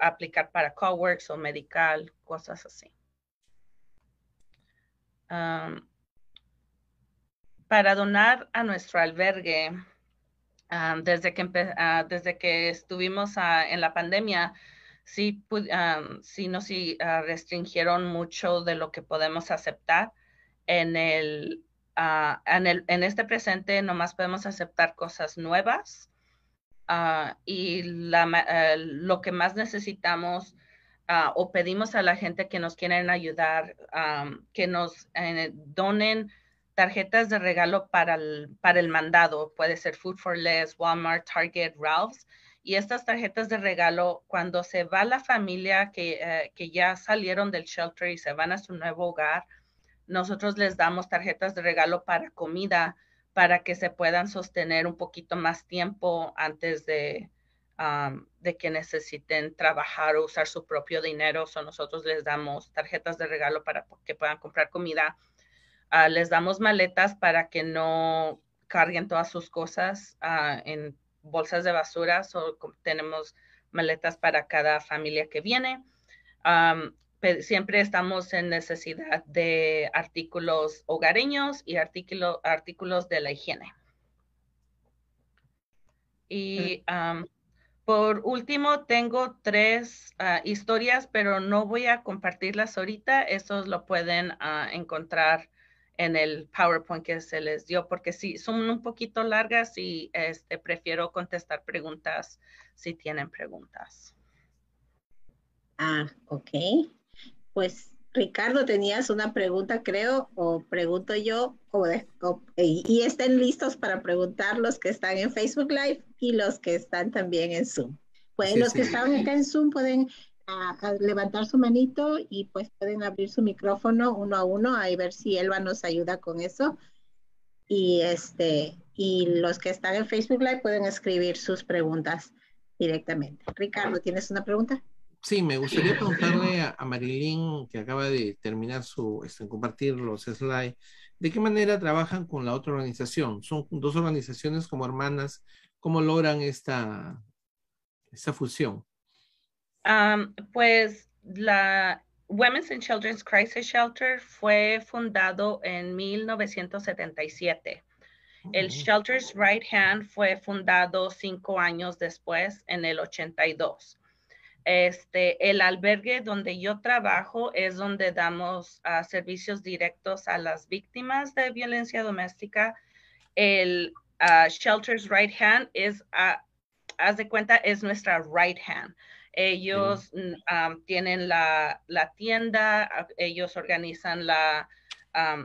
aplicar para coworks o medical, cosas así. para donar a nuestro albergue, desde, que ah, desde que estuvimos ah, en la pandemia, sí, sí nos ah, restringieron mucho de lo que podemos aceptar. En el, en, el, en este presente nomás podemos aceptar cosas nuevas y la, lo que más necesitamos o pedimos a la gente que nos quieren ayudar, que nos eh, donen tarjetas de regalo para el, mandado. Puede ser Food for Less, Walmart, Target, Ralph's. Y estas tarjetas de regalo, cuando se va la familia que, eh, que ya salieron del shelter y se van a su nuevo hogar, nosotros les damos tarjetas de regalo para comida para que se puedan sostener un poquito más tiempo antes de, que necesiten trabajar o usar su propio dinero. O nosotros les damos tarjetas de regalo para que puedan comprar comida Ah, les damos maletas para que no carguen todas sus cosas ah, en bolsas de basura. o tenemos maletas para cada familia que viene. siempre estamos en necesidad de artículos hogareños y artículos de la higiene. Y por último, tengo tres ah, historias, pero no voy a compartirlas ahorita. Esos lo pueden encontrar en el PowerPoint que se les dio, porque sí, son un poquito largas y este, prefiero contestar preguntas si tienen preguntas. Ah, ok. Pues Ricardo, tenías una pregunta, creo, o pregunto yo, o, y estén listos para preguntar los que están en Facebook Live y los que están también en Zoom. Pues los que están acá en Zoom pueden a, levantar su manito y pues pueden abrir su micrófono uno a uno, a ver si Elba nos ayuda con eso. Y este, y los que están en Facebook Live pueden escribir sus preguntas directamente. Ricardo, ¿tienes una pregunta? Sí, me gustaría preguntarle a, Marilyn, que acaba de terminar su, este, compartir los slides, ¿de qué manera trabajan con la otra organización? Son dos organizaciones como hermanas, ¿cómo logran esta, esta fusión? Pues la Women's and Children's Crisis Shelter fue fundado en 1977. El Shelter's Right Hand fue fundado cinco años después, en el 82. Este, el albergue donde yo trabajo es donde damos ah, servicios directos a las víctimas de violencia doméstica. El ah, Shelter's Right Hand es, uh, haz de cuenta, es nuestra right hand. Ellos mm, tienen la, tienda, ellos organizan la,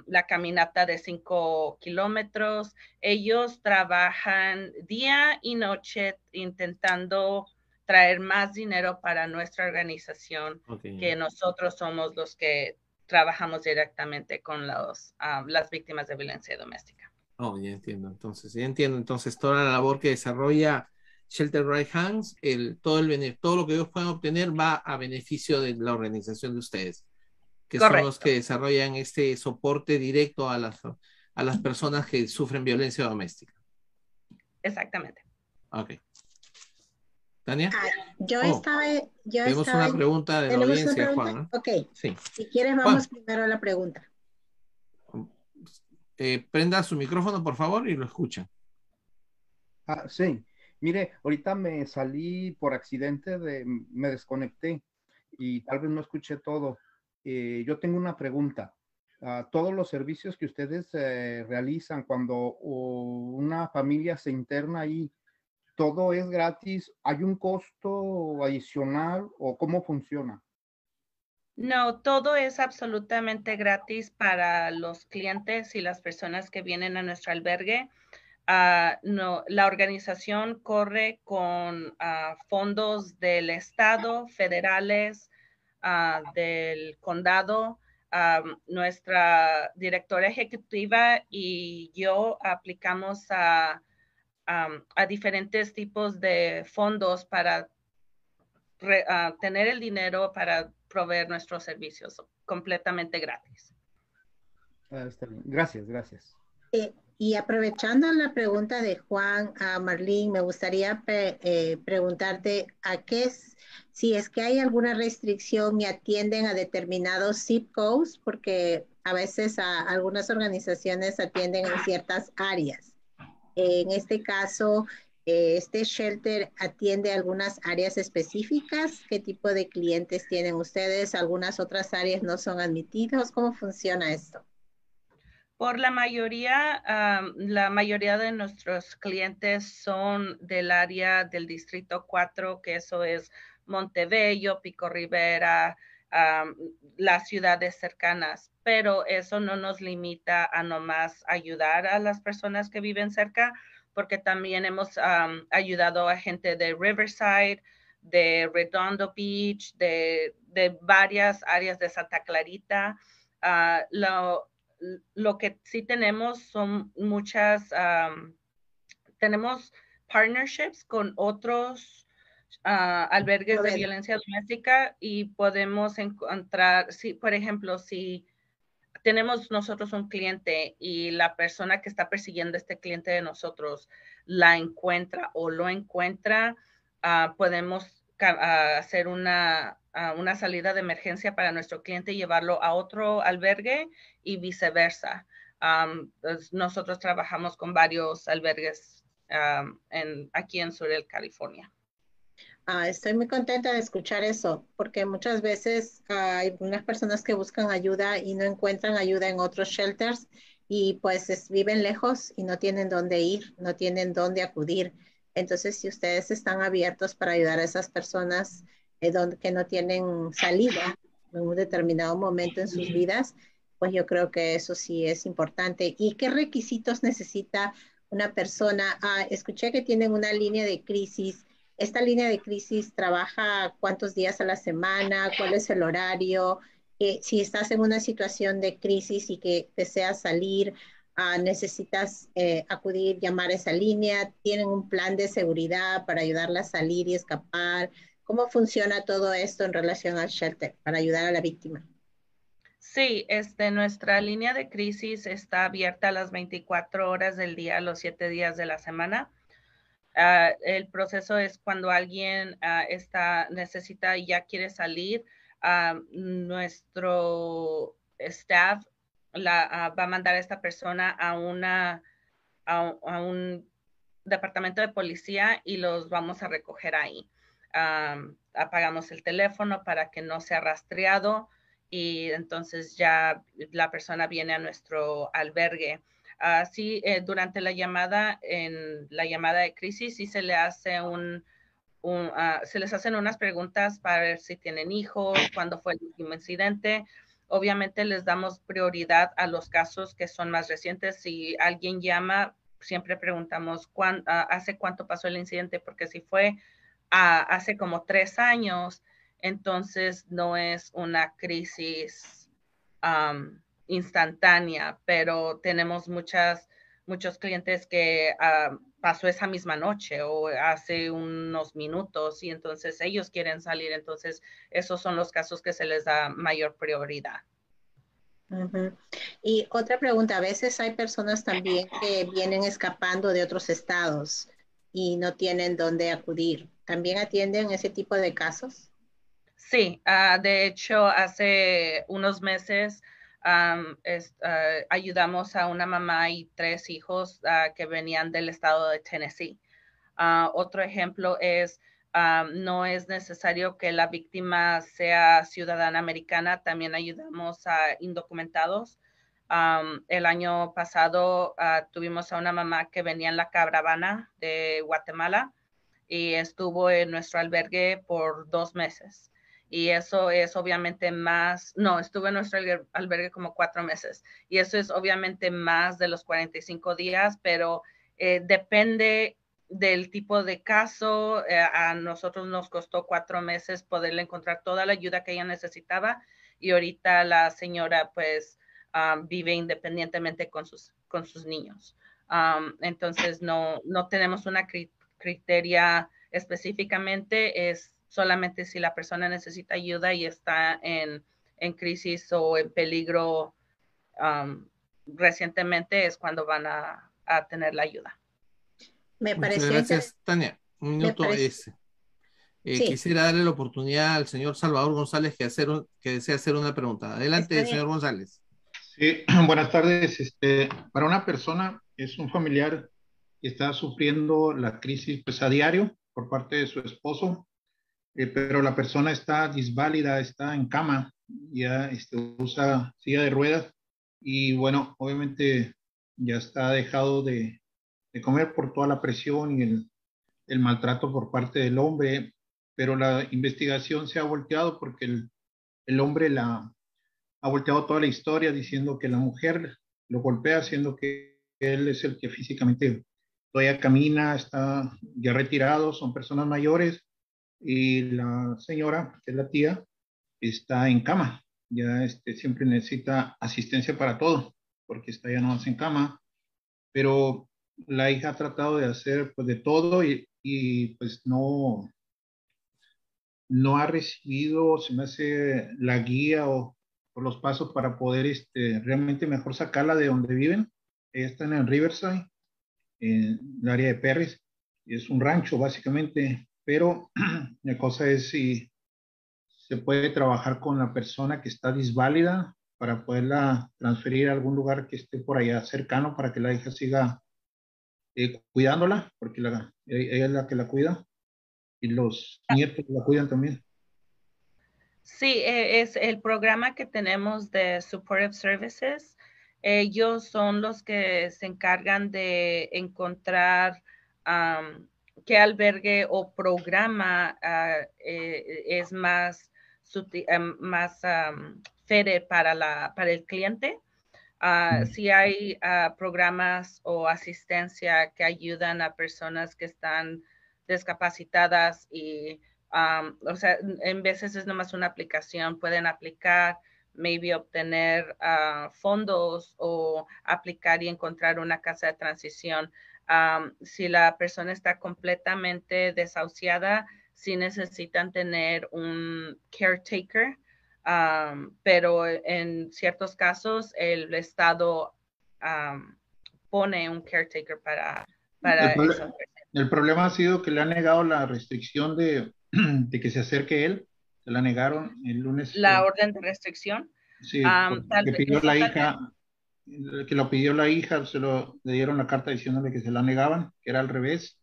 la caminata de cinco kilómetros. Ellos trabajan día y noche intentando traer más dinero para nuestra organización, que nosotros somos los que trabajamos directamente con los, las víctimas de violencia doméstica. Oh, ya entiendo. Entonces, ya entiendo. Entonces, toda la labor que desarrolla Shelter Right Hands, el, todo, el, todo lo que ellos puedan obtener va a beneficio de la organización de ustedes, que son los que desarrollan este soporte directo a las, a las personas que sufren violencia doméstica. Exactamente. Ok. Tania. Ah, yo oh, estaba. tenemos una pregunta de la audiencia, Juan. Ok. Sí. Si quieres, vamos primero a la pregunta. Eh, prenda su micrófono, por favor, y lo escuchan. Ah, sí. Mire, ahorita me salí por accidente, de, me desconecté y tal vez no escuché todo. Eh, yo tengo una pregunta. Ah, todos los servicios que ustedes eh, realizan cuando una familia se interna ahí, ¿todo es gratis? ¿Hay un costo adicional o cómo funciona? No, todo es absolutamente gratis para los clientes y las personas que vienen a nuestro albergue. Ah, no, la organización corre con ah, fondos del Estado, federales, ah, del condado. nuestra directora ejecutiva y yo aplicamos a, a diferentes tipos de fondos para tener el dinero para proveer nuestros servicios completamente gratis. Gracias, gracias. Eh, Y aprovechando la pregunta de Juan a Marlene, me gustaría eh, preguntarte a qué es, si es que hay alguna restricción y atienden a determinados zip codes, porque a veces a algunas organizaciones atienden en ciertas áreas. En este caso, eh, ¿este shelter atiende algunas áreas específicas? ¿Qué tipo de clientes tienen ustedes? ¿Algunas otras áreas no son admitidos? ¿Cómo funciona esto? Por la mayoría, la mayoría de nuestros clientes son del área del Distrito 4, que eso es Montebello, Pico Rivera, las ciudades cercanas, pero eso no nos limita a nomás ayudar a las personas que viven cerca, porque también hemos ayudado a gente de Riverside, de Redondo Beach, de, varias áreas de Santa Clarita. Lo que sí tenemos son muchas, tenemos partnerships con otros ah, albergues de violencia doméstica y podemos encontrar, si, por ejemplo, si tenemos nosotros un cliente y la persona que está persiguiendo a este cliente de nosotros la encuentra o lo encuentra, ah, podemos ah, hacer una una salida de emergencia para nuestro cliente y llevarlo a otro albergue y viceversa. Pues, nosotros trabajamos con varios albergues en, aquí en California. Ah, estoy muy contenta de escuchar eso, porque muchas veces hay unas personas que buscan ayuda y no encuentran ayuda en otros shelters y pues viven lejos y no tienen dónde ir, no tienen dónde acudir. Entonces, si ustedes están abiertos para ayudar a esas personas, eh, que no tienen salida en un determinado momento en sus vidas, pues yo creo que eso sí es importante. ¿Y qué requisitos necesita una persona? Ah, escuché que tienen una línea de crisis. ¿Esta línea de crisis trabaja cuántos días a la semana? ¿Cuál es el horario? Eh, si estás en una situación de crisis y que deseas salir, ah, necesitas eh, acudir, llamar a esa línea, tienen un plan de seguridad para ayudarla a salir y escapar, ¿Cómo funciona todo esto en relación al shelter para ayudar a la víctima? Sí, este, nuestra línea de crisis está abierta a las 24 horas del día, los 7 días de la semana. Ah, el proceso es cuando alguien uh, está, necesita y ya quiere salir, uh, nuestro staff la, va a mandar a esta persona a, una, a un departamento de policía y los vamos a recoger ahí apagamos el teléfono para que no sea rastreado y entonces ya la persona viene a nuestro albergue. Así, eh, durante la llamada, en la llamada de crisis, sí se le hace un, ah, se les hacen unas preguntas para ver si tienen hijos, cuándo fue el último incidente. Obviamente les damos prioridad a los casos que son más recientes. Si alguien llama, siempre preguntamos ah, hace cuánto pasó el incidente, porque si fue hace como tres años, entonces no es una crisis instantánea, pero tenemos muchas, muchos clientes que pasó esa misma noche o hace unos minutos y entonces ellos quieren salir, entonces esos son los casos que se les da mayor prioridad. Y otra pregunta, a veces hay personas también que vienen escapando de otros estados y no tienen dónde acudir. ¿También atienden ese tipo de casos? Sí, ah, de hecho, hace unos meses ah, ayudamos a una mamá y tres hijos ah, que venían del estado de Tennessee. otro ejemplo es, no es necesario que la víctima sea ciudadana americana, también ayudamos a indocumentados. el año pasado tuvimos a una mamá que venía en la caravana de Guatemala y estuvo en nuestro albergue por dos meses. Y eso es obviamente más, no, estuvo en nuestro albergue como cuatro meses. Y eso es obviamente más de los 45 días, pero eh, depende del tipo de caso. Eh, a nosotros nos costó cuatro meses poderle encontrar toda la ayuda que ella necesitaba. Y ahorita la señora pues vive independientemente con sus, con sus niños. entonces no, no tenemos una criteria específicamente es solamente si la persona necesita ayuda y está en, crisis o en peligro um, recientemente es cuando van a, a tener la ayuda. Me pareció gracias, Tania. Un minuto ese. Eh, quisiera darle la oportunidad al señor Salvador González que, hacer que desea hacer una pregunta. Adelante, señor González. Sí, buenas tardes. Este, para una persona, es un familiar que está sufriendo la crisis pues, a diario por parte de su esposo, eh, pero la persona está disválida, está en cama, ya este, usa silla de ruedas y bueno, obviamente ya está dejado de, de comer por toda la presión y el, el, maltrato por parte del hombre, pero la investigación se ha volteado porque el, el hombre la, ha volteado toda la historia diciendo que la mujer lo golpea, siendo que él es el que físicamente todavía camina, está ya retirado, son personas mayores y la señora, que es la tía, está en cama, ya este, siempre necesita asistencia para todo, porque está ya no más en cama, pero la hija ha tratado de hacer pues de todo y, y pues no, no ha recibido, se me hace la guía o, o los pasos para poder este, realmente mejor sacarla de donde viven. Ella está en Riverside en el área de Perris. Es un rancho básicamente, pero la cosa es si se puede trabajar con la persona que está disválida para poderla transferir a algún lugar que esté por allá cercano para que la hija siga eh, cuidándola, porque la, ella es la que la cuida y los nietos la cuidan también. Sí, e, es el programa que tenemos de Supportive Services ellos son los que se encargan de encontrar qué albergue o programa ah, eh, es más, más para, la, para el cliente. Ah, si hay ah, programas o asistencia que ayudan a personas que están discapacitadas y, o sea, en veces es nomás una aplicación, pueden aplicar maybe obtener ah, fondos o aplicar y encontrar una casa de transición. Si la persona está completamente desahuciada, sí necesitan tener un caretaker, pero en ciertos casos el Estado pone un caretaker para, para el, el problema ha sido que le han negado la restricción de, de que se acerque él se la negaron el lunes. La orden de restricción. Sí, que pidió la hija, que lo pidió la hija, se lo le dieron la carta diciéndole que se la negaban, que era al revés.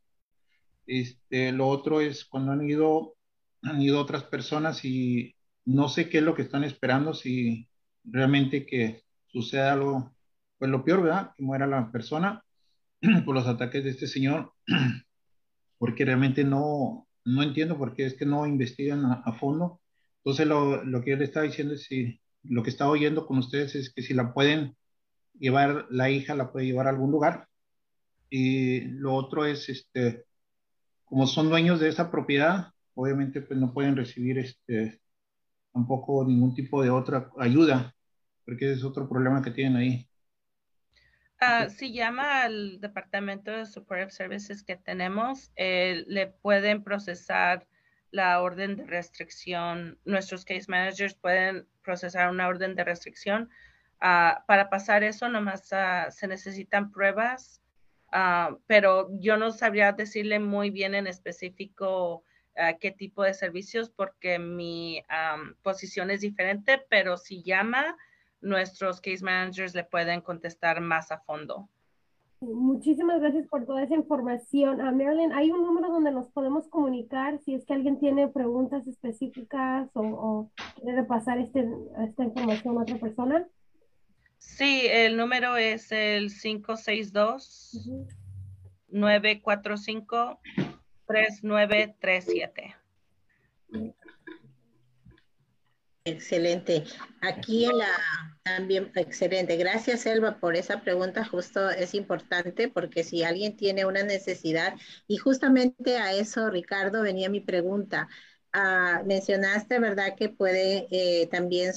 Este, lo otro es cuando han ido, han ido otras personas y no sé qué es lo que están esperando, si realmente que suceda algo, pues lo peor, ¿verdad? Que muera la persona por los ataques de este señor, porque realmente no, no entiendo por qué es que no investigan a, fondo. Entonces, lo, lo, que yo le estaba diciendo es si lo que estaba oyendo con ustedes es que si la pueden llevar, la hija la puede llevar a algún lugar. Y lo otro es, este, como son dueños de esa propiedad, obviamente pues no pueden recibir este, tampoco ningún tipo de otra ayuda, porque ese es otro problema que tienen ahí. Uh, si llama al departamento de Support Services que tenemos, eh, le pueden procesar la orden de restricción. Nuestros case managers pueden procesar una orden de restricción. Uh, para pasar eso, nomás uh, se necesitan pruebas, pero yo no sabría decirle muy bien en específico qué tipo de servicios porque mi um, posición es diferente, pero si llama, nuestros case managers le pueden contestar más a fondo. Muchísimas gracias por toda esa información. Marilyn, ¿hay un número donde nos podemos comunicar si es que alguien tiene preguntas específicas o, quiere pasar este, esta información a otra persona? Sí, el número es el 562 945 3937. Excelente. Aquí en la también excelente. Gracias, Elba, por esa pregunta. Justo es importante porque si alguien tiene una necesidad, y justamente a eso, Ricardo, venía mi pregunta. Ah, mencionaste, ¿verdad?, que puede eh, también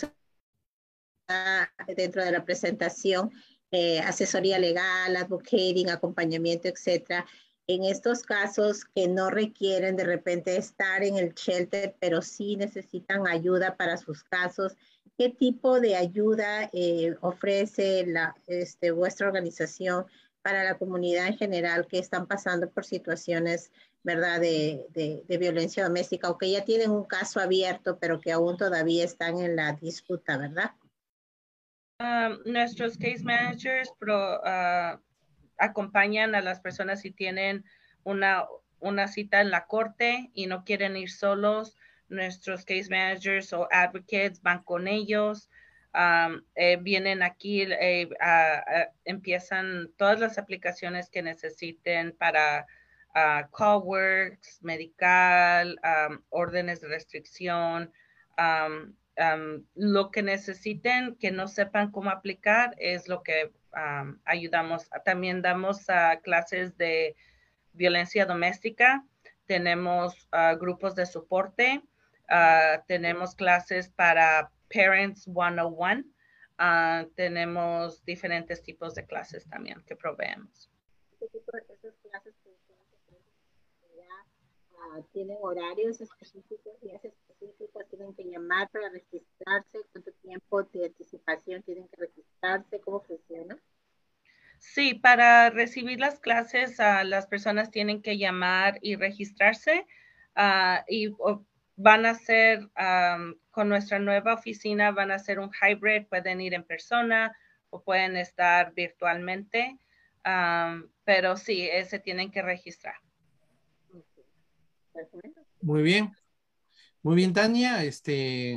dentro de la presentación eh, asesoría legal, advocating, acompañamiento, etcétera en estos casos que no requieren de repente estar en el shelter, pero sí necesitan ayuda para sus casos, ¿qué tipo de ayuda eh, ofrece la, este, vuestra organización para la comunidad en general que están pasando por situaciones, ¿verdad?, de, de, violencia doméstica o que ya tienen un caso abierto, pero que aún todavía están en la disputa, ¿verdad? Um, nuestros case managers uh, acompañan a las personas si tienen una, una cita en la corte y no quieren ir solos. Nuestros case managers o advocates van con ellos eh, vienen aquí, eh, empiezan todas las aplicaciones que necesiten para uh, CallWorks, medical, órdenes de restricción, lo que necesiten que no sepan cómo aplicar es lo que ayudamos. También damos clases de violencia doméstica, tenemos ah, grupos de soporte, ah, tenemos clases para Parents 101. Uh, tenemos diferentes tipos de clases también que proveemos. Esas clases uh, tienen horarios específicos, días tienen que llamar para registrarse, cuánto tiempo de anticipación tienen que registrarse, cómo funciona. Sí, para recibir las clases, uh, las personas tienen que llamar y registrarse uh, y van a ser con nuestra nueva oficina, van a ser un hybrid, pueden ir en persona o pueden estar virtualmente, pero sí, se tienen que registrar. Muy bien. Muy bien, Tania. Este,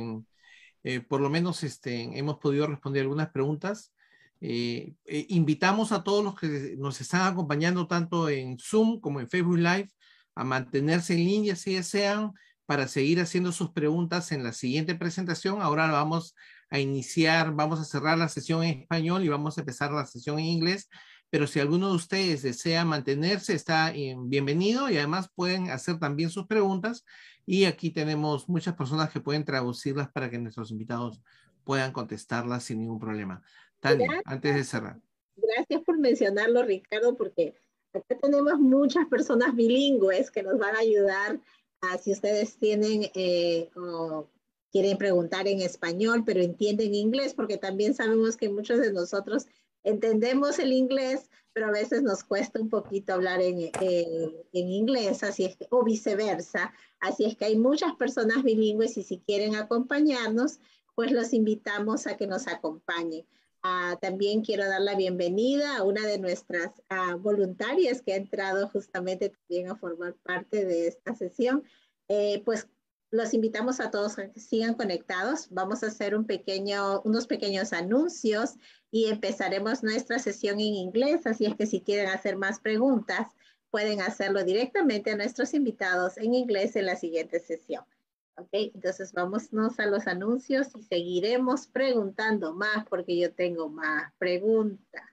eh, por lo menos este, hemos podido responder algunas preguntas. Eh, eh, invitamos a todos los que nos están acompañando tanto en Zoom como en Facebook Live a mantenerse en línea si desean para seguir haciendo sus preguntas en la siguiente presentación. Ahora vamos a iniciar, vamos a cerrar la sesión en español y vamos a empezar la sesión en inglés. Pero si alguno de ustedes desea mantenerse, está bienvenido y además pueden hacer también sus preguntas. Y aquí tenemos muchas personas que pueden traducirlas para que nuestros invitados puedan contestarlas sin ningún problema. Tania, antes de cerrar. Gracias por mencionarlo, Ricardo, porque acá tenemos muchas personas bilingües que nos van a ayudar Ah, si ustedes tienen eh, o quieren preguntar en español, pero entienden inglés, porque también sabemos que muchos de nosotros entendemos el inglés, pero a veces nos cuesta un poquito hablar en, eh, en inglés, así es o viceversa. Así es que hay muchas personas bilingües y si quieren acompañarnos, pues los invitamos a que nos acompañen. Ah, también quiero dar la bienvenida a una de nuestras ah, voluntarias que ha entrado justamente también a formar parte de esta sesión. Eh, pues los invitamos a todos a que sigan conectados. Vamos a hacer un pequeño, unos pequeños anuncios y empezaremos nuestra sesión en inglés. Así es que si quieren hacer más preguntas, pueden hacerlo directamente a nuestros invitados en inglés en la siguiente sesión. Ok, entonces vámonos a los anuncios y seguiremos preguntando más porque yo tengo más preguntas.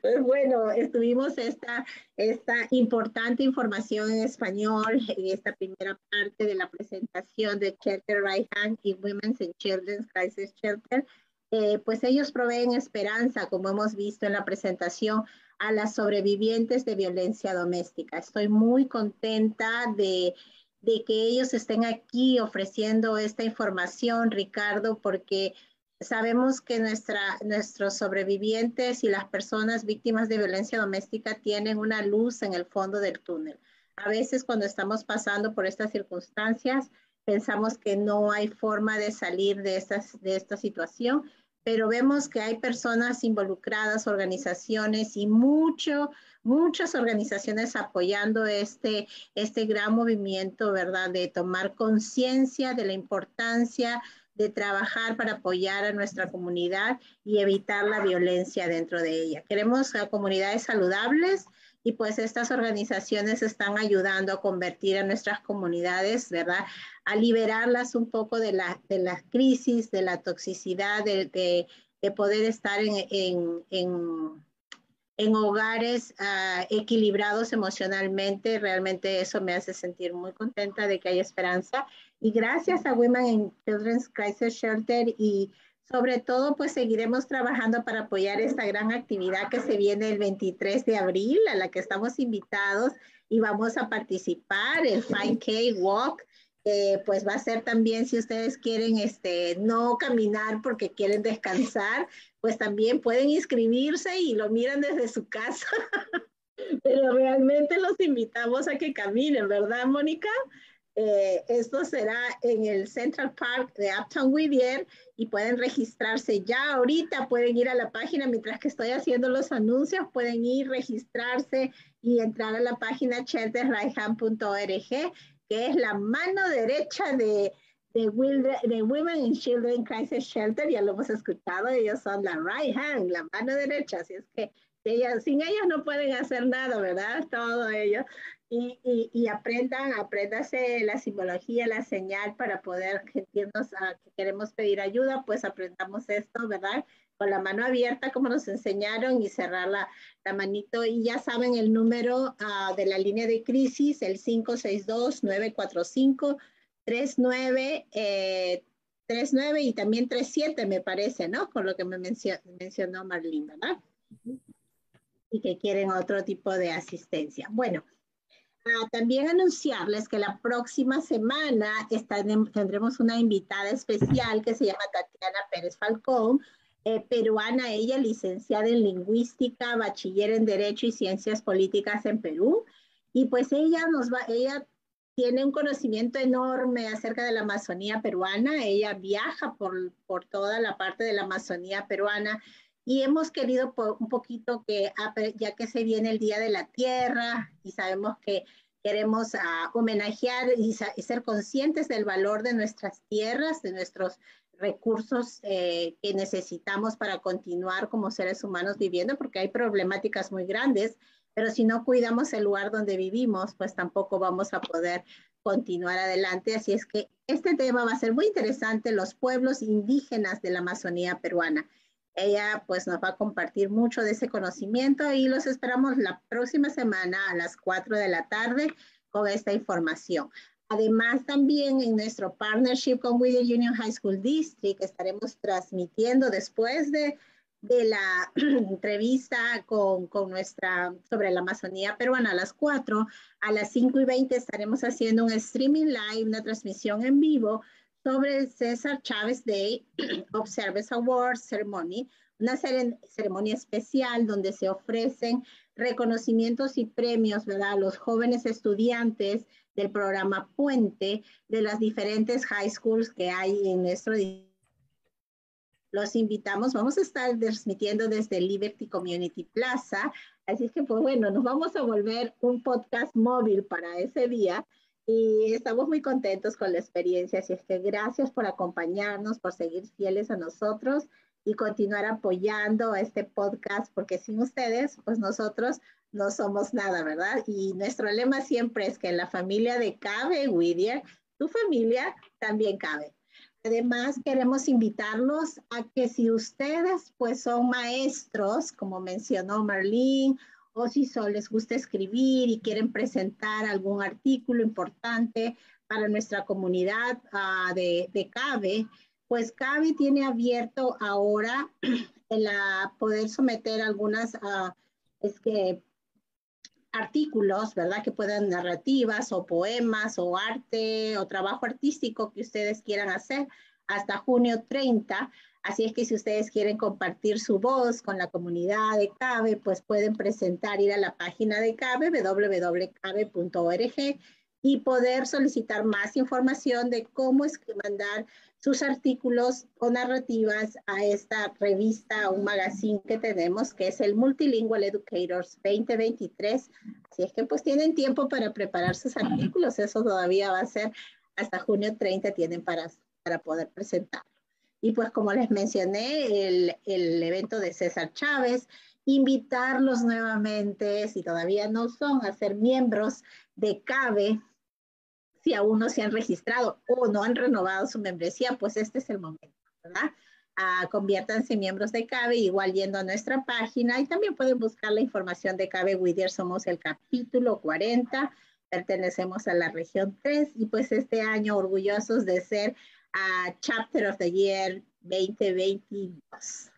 Pues bueno, estuvimos esta, esta importante información en español en esta primera parte de la presentación de Shelter Right Hand y Women's and Children's Crisis Shelter. Eh, pues ellos proveen esperanza, como hemos visto en la presentación, a las sobrevivientes de violencia doméstica. Estoy muy contenta de que ellos estén aquí ofreciendo esta información, Ricardo, porque sabemos que nuestra, nuestros sobrevivientes y las personas víctimas de violencia doméstica tienen una luz en el fondo del túnel. A veces cuando estamos pasando por estas circunstancias, pensamos que no hay forma de salir de, estas, de esta situación, pero vemos que hay personas involucradas, organizaciones y mucho, muchas organizaciones apoyando este, este gran movimiento, ¿verdad? De tomar conciencia de la importancia de trabajar para apoyar a nuestra comunidad y evitar la violencia dentro de ella. Queremos comunidades saludables y pues estas organizaciones están ayudando a convertir a nuestras comunidades, ¿verdad? A liberarlas un poco de la, de la crisis, de la toxicidad, de, de, poder estar en, en, en, en hogares uh, equilibrados emocionalmente. Realmente eso me hace sentir muy contenta de que hay esperanza. Y gracias a Women in Children's Crisis Shelter y sobre todo, pues seguiremos trabajando para apoyar esta gran actividad que se viene el 23 de abril, a la que estamos invitados y vamos a participar, el 5K Walk. pues va a ser también si ustedes quieren este, no caminar porque quieren descansar, pues también pueden inscribirse y lo miran desde su casa. Pero realmente los invitamos a que caminen, ¿verdad, Mónica? Eh, esto será en el Central Park de Uptown Whittier y pueden registrarse ya ahorita, pueden ir a la página mientras que estoy haciendo los anuncios, pueden ir, registrarse y entrar a la página shelterrighthand.org que es la mano derecha de, de, Women in Children Crisis Shelter, ya lo hemos escuchado, ellos son la right hand, la mano derecha, así es que ellas, sin ellos no pueden hacer nada, ¿verdad? Todo ello. Y, y, y aprendan, apréndase la simbología, la señal para poder sentirnos a que queremos pedir ayuda, pues aprendamos esto, ¿verdad? Con la mano abierta, como nos enseñaron, y cerrar la, la manito. Y ya saben el número uh, de la línea de crisis, el 562-945-39. Eh, 39 y también 37 me parece, ¿no? Con lo que me mencionó Marlene, ¿verdad? Y que quieren otro tipo de asistencia. Bueno, también anunciarles que la próxima semana tendremos una invitada especial que se llama Tatiana Pérez Falcón, eh, peruana, ella licenciada en lingüística, bachiller en Derecho y Ciencias Políticas en Perú. Y pues ella nos va, ella tiene un conocimiento enorme acerca de la Amazonía peruana, ella viaja por, por toda la parte de la Amazonía peruana y hemos querido un poquito que, ya que se viene el Día de la Tierra y sabemos que queremos uh, homenajear y, y, ser conscientes del valor de nuestras tierras, de nuestros recursos eh, que necesitamos para continuar como seres humanos viviendo, porque hay problemáticas muy grandes, pero si no cuidamos el lugar donde vivimos, pues tampoco vamos a poder continuar adelante. Así es que este tema va a ser muy interesante, los pueblos indígenas de la Amazonía peruana. Ella pues nos va a compartir mucho de ese conocimiento y los esperamos la próxima semana a las 4 de la tarde con esta información. Además, también en nuestro partnership con Whittier Union High School District estaremos transmitiendo después de, de la entrevista con, con, nuestra sobre la Amazonía peruana a las 4, a las 5 y 20 estaremos haciendo un streaming live, una transmisión en vivo sobre el César Chávez Day of Service Awards Ceremony, una ceremonia especial donde se ofrecen reconocimientos y premios ¿verdad? a los jóvenes estudiantes del programa Puente de las diferentes high schools que hay en nuestro los invitamos, vamos a estar transmitiendo desde Liberty Community Plaza, así que pues bueno, nos vamos a volver un podcast móvil para ese día y estamos muy contentos con la experiencia, así es que gracias por acompañarnos, por seguir fieles a nosotros y continuar apoyando este podcast, porque sin ustedes, pues nosotros no somos nada, ¿verdad? Y nuestro lema siempre es que en la familia de Cabe Whittier, tu familia también cabe. Además, queremos invitarlos a que si ustedes pues son maestros, como mencionó Marlene, o si solo les gusta escribir y quieren presentar algún artículo importante para nuestra comunidad uh, de, de CABE, pues CABE tiene abierto ahora el poder someter algunas uh, es que artículos, ¿verdad? Que puedan narrativas o poemas o arte o trabajo artístico que ustedes quieran hacer hasta junio 30. Así es que si ustedes quieren compartir su voz con la comunidad de CABE, pues pueden presentar, ir a la página de CABE, www.cabe.org, y poder solicitar más información de cómo es que mandar sus artículos o narrativas a esta revista, un magazine que tenemos, que es el Multilingual Educators 2023. Así es que pues tienen tiempo para preparar sus artículos, eso todavía va a ser hasta junio 30 tienen para, para poder presentarlo. Y pues como les mencioné, el, el evento de César Chávez, invitarlos nuevamente, si todavía no son, a ser miembros de CABE, si aún no se han registrado o no han renovado su membresía, pues este es el momento, ¿verdad? Ah, conviértanse en miembros de CABE, igual yendo a nuestra página y también pueden buscar la información de CABE Whittier. Somos el capítulo 40, pertenecemos a la región 3 y pues este año orgullosos de ser a Chapter of the Year 2022.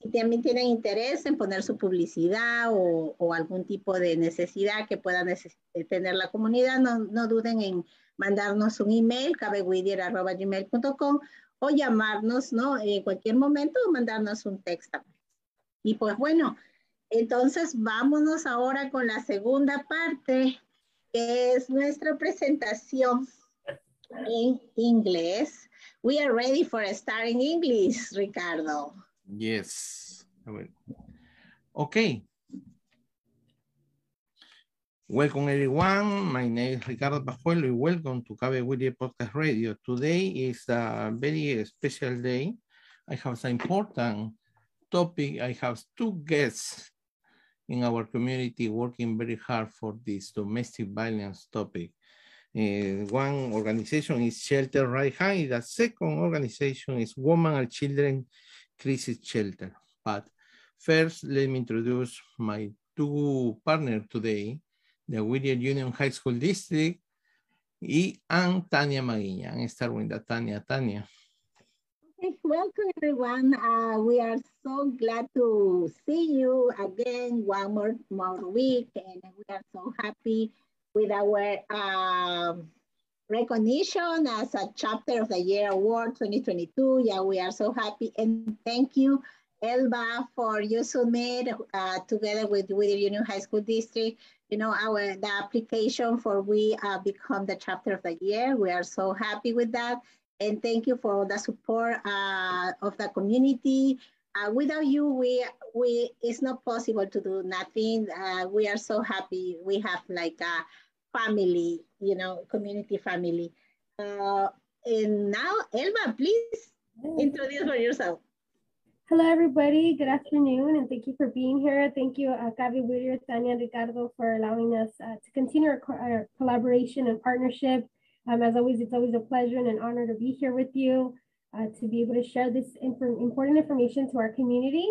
si también tienen interés en poner su publicidad o, o algún tipo de necesidad que pueda tener la comunidad, no, no, duden en mandarnos un email, cabewiddier.gmail.com o llamarnos, ¿no? En cualquier momento o mandarnos un texto. Y pues bueno, entonces vámonos ahora con la segunda parte, que es nuestra presentación en inglés. We are ready for starting English, Ricardo. Yes. Okay. Welcome everyone. My name is Ricardo Pajuelo and welcome to Cabe Willie Podcast Radio. Today is a very special day. I have an important topic. I have two guests in our community working very hard for this domestic violence topic. Uh, one organization is Shelter Right Hand. The second organization is Women and Children crisis shelter. But first, let me introduce my two partners today, the Whittier Union High School District and Tania Maguiña. I'm starting with Tania. Tania. Okay, welcome everyone. Uh, we are so glad to see you again one more, more week and we are so happy with our um, recognition as a chapter of the year award 2022. Yeah, we are so happy and thank you, Elba, for you submit uh, together with Whittier Union High School District, you know, our the application for we uh, become the chapter of the year. We are so happy with that. And thank you for the support uh, of the community. Uh, without you, we we it's not possible to do nothing. Uh, we are so happy. We have like a family, you know, community family. Uh, and now, Elba, please introduce for yourself. Hello, everybody. Good afternoon, and thank you for being here. Thank you, uh, Gabi Whittier, Tania, and Ricardo, for allowing us uh, to continue our, co our, collaboration and partnership. Um, as always, it's always a pleasure and an honor to be here with you, uh, to be able to share this inf important information to our community.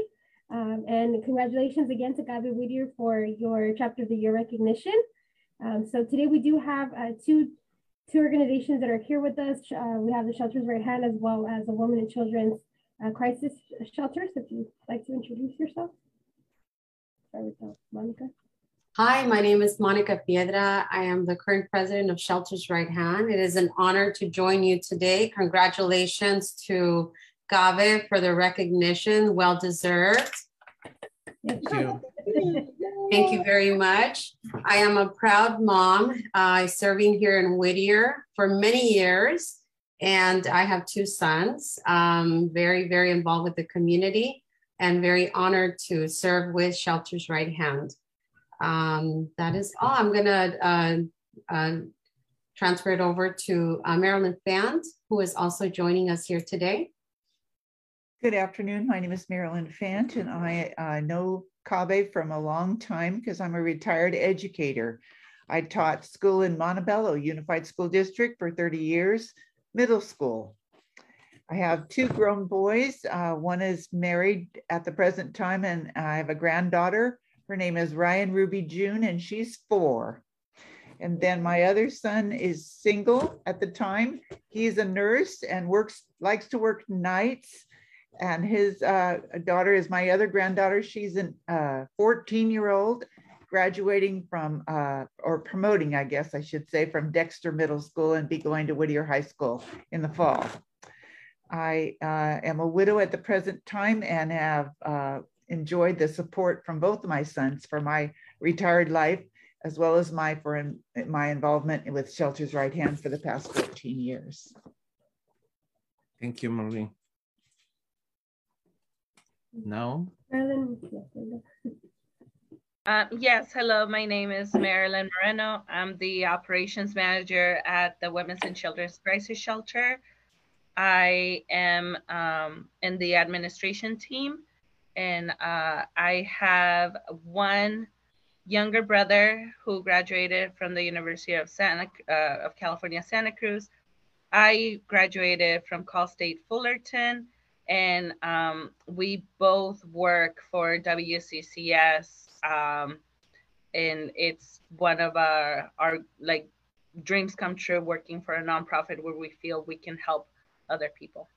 Um, and congratulations again to Gabi Whittier for your Chapter of the Year recognition. Um, so today we do have uh, two, two organizations that are here with us. Uh, we have the Shelters Right Hand as well as the Women and Children's uh, Crisis Shelters. If you'd like to introduce yourself. Start with Monica. Hi, my name is Monica Piedra. I am the current president of Shelters Right Hand. It is an honor to join you today. Congratulations to Gave for the recognition, well deserved. Thank you. Thank you very much. I am a proud mom, uh, serving here in Whittier for many years, and I have two sons. Um, very, very involved with the community, and very honored to serve with Shelters Right Hand. Um, that is all. I'm gonna uh, uh, transfer it over to uh, Marilyn Fant, who is also joining us here today. Good afternoon. My name is Marilyn Fant, and I uh, know CABE from a long time because I'm a retired educator. I taught school in Montebello Unified School District for 30 years, middle school. I have two grown boys. Uh, one is married at the present time, and I have a granddaughter. Her name is Ryan Ruby June, and she's four. And then my other son is single at the time. He's a nurse and works, likes to work nights and his uh, daughter is my other granddaughter. She's a uh, 14 year old graduating from, uh, or promoting, I guess I should say, from Dexter Middle School and be going to Whittier High School in the fall. I uh, am a widow at the present time and have uh, enjoyed the support from both of my sons for my retired life, as well as my for in, my involvement with Shelters Right Hand for the past 14 years. Thank you, Maureen. No. Uh, yes, hello, my name is Marilyn Moreno. I'm the operations manager at the Women's and Children's Crisis Shelter. I am um, in the administration team and uh, I have one younger brother who graduated from the University of Santa uh, of California, Santa Cruz. I graduated from Cal State Fullerton and um, we both work for WCCS, um, and it's one of our our like dreams come true working for a nonprofit where we feel we can help other people.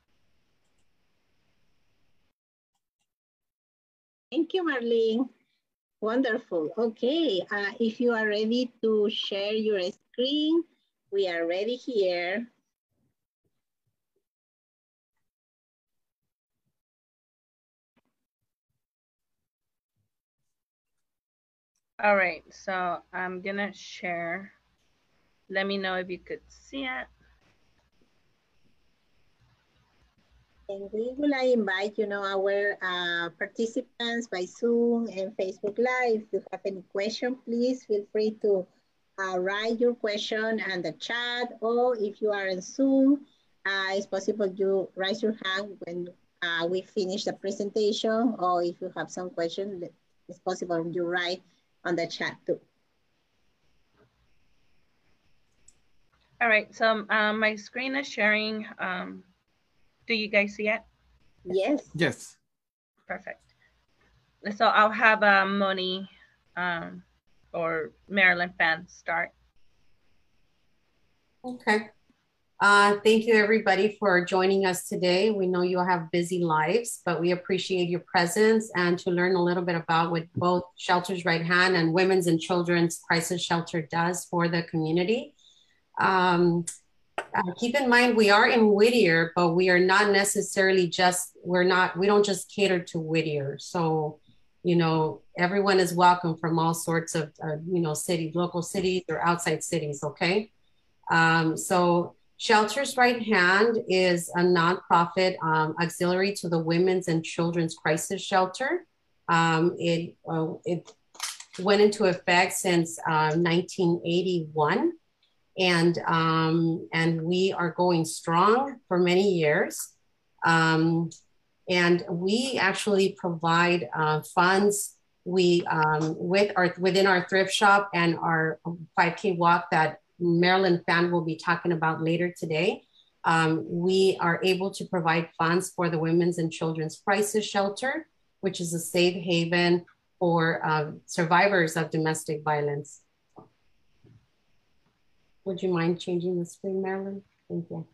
Thank you, Marlene. Wonderful. Okay, uh, if you are ready to share your screen, we are ready here. All right, so I'm gonna share. Let me know if you could see it. And we will invite, you know, our uh, participants by Zoom and Facebook Live. If you have any question, please feel free to uh, write your question in the chat, or if you are in Zoom, uh, it's possible you raise your hand when uh, we finish the presentation, or if you have some question, it's possible you write on the chat too. All right, so um, my screen is sharing. Um, do you guys see it? Yes. Yes. Perfect. So I'll have uh, Moni um, or Marilyn Fan start. Okay. Uh, thank you everybody for joining us today. We know you have busy lives, but we appreciate your presence and to learn a little bit about what both Shelters Right Hand and Women's and Children's Crisis Shelter does for the community. Um, uh, keep in mind we are in Whittier, but we are not necessarily just we're not we don't just cater to Whittier. So you know everyone is welcome from all sorts of uh, you know cities, local cities or outside cities. Okay, um, so Shelters Right Hand is a nonprofit um, auxiliary to the Women's and Children's Crisis Shelter. Um, it uh, it went into effect since uh, 1981 and um, and we are going strong for many years. Um, and we actually provide uh, funds. We um, with our within our thrift shop and our 5K walk that Marilyn Fan will be talking about later today. Um, we are able to provide funds for the Women's and Children's Crisis Shelter, which is a safe haven for uh, survivors of domestic violence. Would you mind changing the screen, Marilyn? Thank you.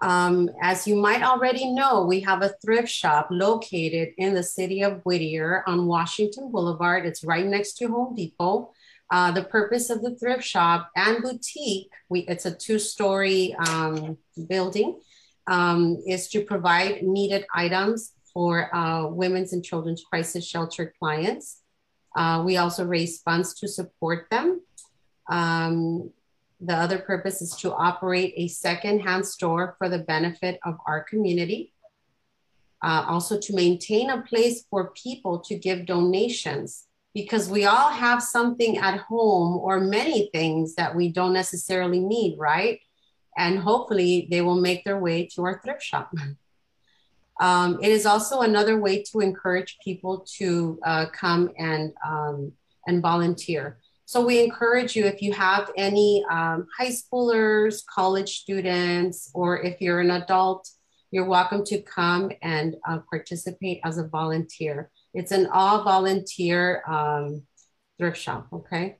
Um, as you might already know, we have a thrift shop located in the city of Whittier on Washington Boulevard. It's right next to Home Depot. Uh, the purpose of the thrift shop and boutique, we, it's a two-story um, building, um, is to provide needed items for uh, women's and children's crisis shelter clients. Uh, we also raise funds to support them. Um, the other purpose is to operate a second-hand store for the benefit of our community. Uh, also to maintain a place for people to give donations because we all have something at home or many things that we don't necessarily need, right? And hopefully they will make their way to our thrift shop. Um, it is also another way to encourage people to uh, come and, um, and volunteer. So we encourage you if you have any um, high schoolers, college students, or if you're an adult, you're welcome to come and uh, participate as a volunteer. It's an all volunteer um, thrift shop, okay?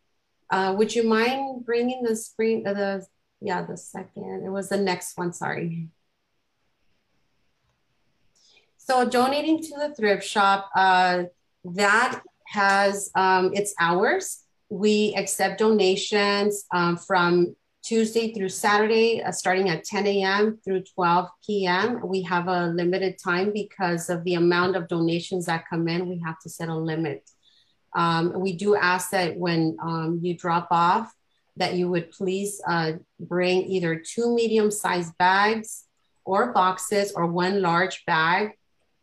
Uh, would you mind bringing the screen, uh, the, yeah, the second, it was the next one, sorry. So donating to the thrift shop, uh, that has um, its hours we accept donations um, from Tuesday through Saturday, uh, starting at 10 a.m. through 12 p.m. We have a limited time because of the amount of donations that come in. We have to set a limit. Um, we do ask that when um, you drop off, that you would please uh, bring either two medium-sized bags or boxes or one large bag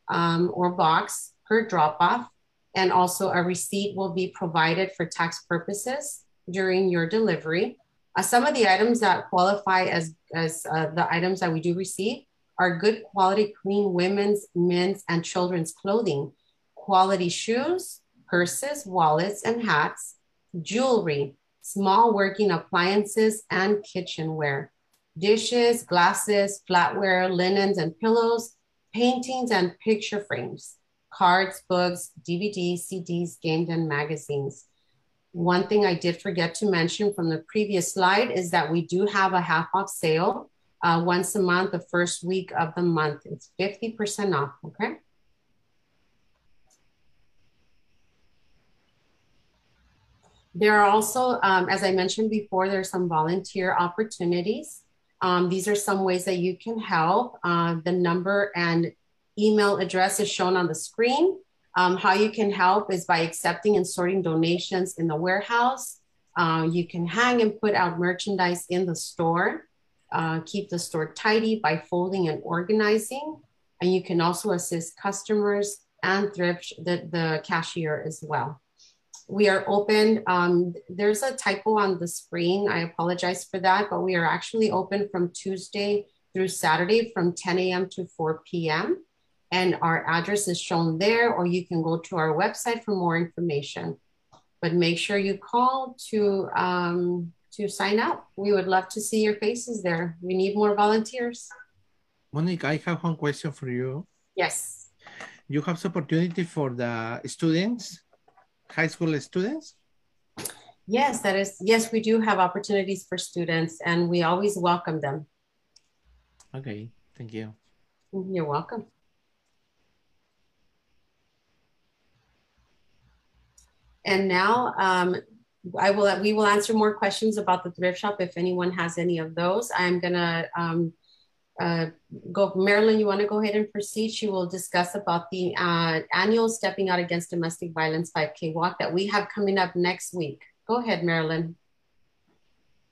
um, or box per drop-off and also a receipt will be provided for tax purposes during your delivery. Uh, some of the items that qualify as, as uh, the items that we do receive are good quality clean women's, men's, and children's clothing, quality shoes, purses, wallets, and hats, jewelry, small working appliances, and kitchenware, dishes, glasses, flatware, linens, and pillows, paintings, and picture frames cards, books, DVDs, CDs, games, and magazines. One thing I did forget to mention from the previous slide is that we do have a half off sale uh, once a month, the first week of the month. It's 50% off, okay? There are also, um, as I mentioned before, there are some volunteer opportunities. Um, these are some ways that you can help. Uh, the number and email address is shown on the screen. Um, how you can help is by accepting and sorting donations in the warehouse. Uh, you can hang and put out merchandise in the store. Uh, keep the store tidy by folding and organizing. And you can also assist customers and thrift the, the cashier as well. We are open. Um, there's a typo on the screen. I apologize for that, but we are actually open from Tuesday through Saturday from 10 a.m. to 4 p.m. And our address is shown there, or you can go to our website for more information. But make sure you call to um, to sign up. We would love to see your faces there. We need more volunteers. Monica, I have one question for you. Yes. You have the opportunity for the students, high school students? Yes, that is, yes, we do have opportunities for students and we always welcome them. Okay, thank you. You're welcome. And now um, I will, we will answer more questions about the thrift shop if anyone has any of those. I'm gonna um, uh, go, Marilyn, you wanna go ahead and proceed? She will discuss about the uh, annual Stepping Out Against Domestic Violence 5K walk that we have coming up next week. Go ahead, Marilyn.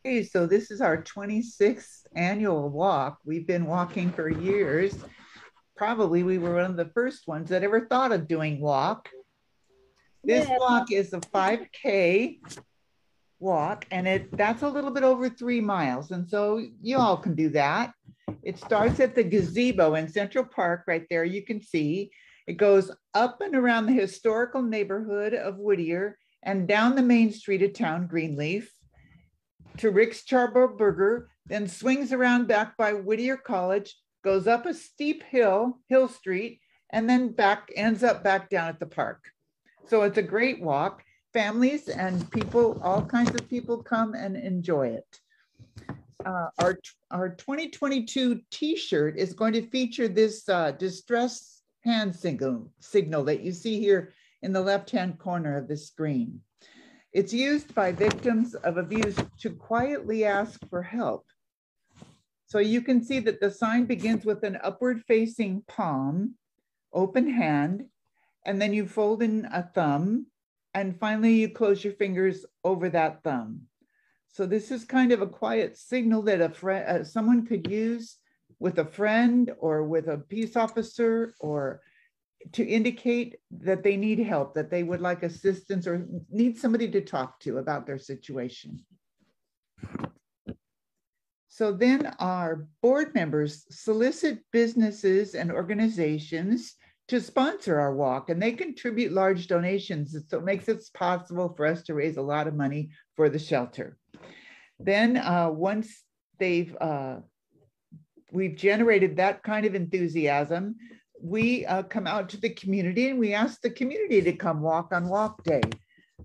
Okay, so this is our 26th annual walk. We've been walking for years. Probably we were one of the first ones that ever thought of doing walk. This yeah. walk is a 5K walk, and it that's a little bit over three miles. And so you all can do that. It starts at the gazebo in Central Park, right there. You can see it goes up and around the historical neighborhood of Whittier and down the main street of town, Greenleaf, to Rick's Charbo Burger, then swings around back by Whittier College, goes up a steep hill, Hill Street, and then back ends up back down at the park. So it's a great walk. Families and people, all kinds of people come and enjoy it. Uh, our, our 2022 t-shirt is going to feature this uh, distress hand signal, signal that you see here in the left-hand corner of the screen. It's used by victims of abuse to quietly ask for help. So you can see that the sign begins with an upward facing palm, open hand, and then you fold in a thumb, and finally you close your fingers over that thumb. So this is kind of a quiet signal that a friend, uh, someone could use with a friend or with a peace officer or to indicate that they need help, that they would like assistance or need somebody to talk to about their situation. So then our board members solicit businesses and organizations to sponsor our walk and they contribute large donations. So it makes it possible for us to raise a lot of money for the shelter. Then uh, once they've, uh, we've generated that kind of enthusiasm, we uh, come out to the community and we ask the community to come walk on walk day.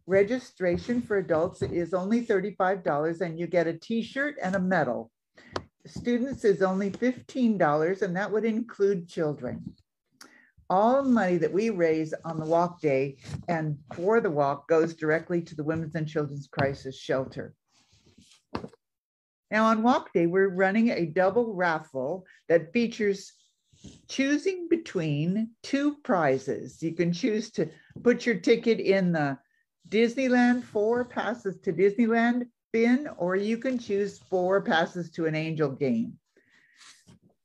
Registration for adults is only $35 and you get a t-shirt and a medal. Students is only $15 and that would include children all money that we raise on the walk day and for the walk goes directly to the Women's and Children's Crisis Shelter. Now, on walk day, we're running a double raffle that features choosing between two prizes. You can choose to put your ticket in the Disneyland four passes to Disneyland bin, or you can choose four passes to an angel game.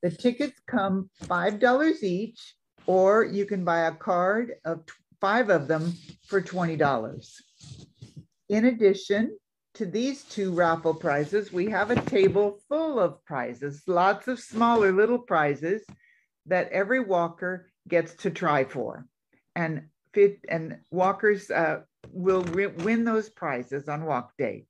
The tickets come $5 each or you can buy a card of five of them for $20. In addition to these two raffle prizes, we have a table full of prizes, lots of smaller little prizes that every walker gets to try for. And fit and walkers uh, will win those prizes on walk day.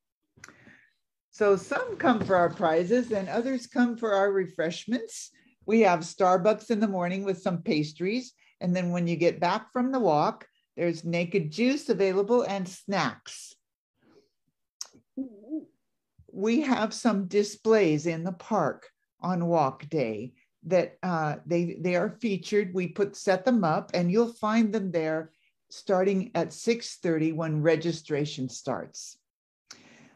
So some come for our prizes and others come for our refreshments. We have Starbucks in the morning with some pastries. And then when you get back from the walk, there's naked juice available and snacks. We have some displays in the park on walk day that uh, they, they are featured. We put set them up and you'll find them there starting at 6.30 when registration starts.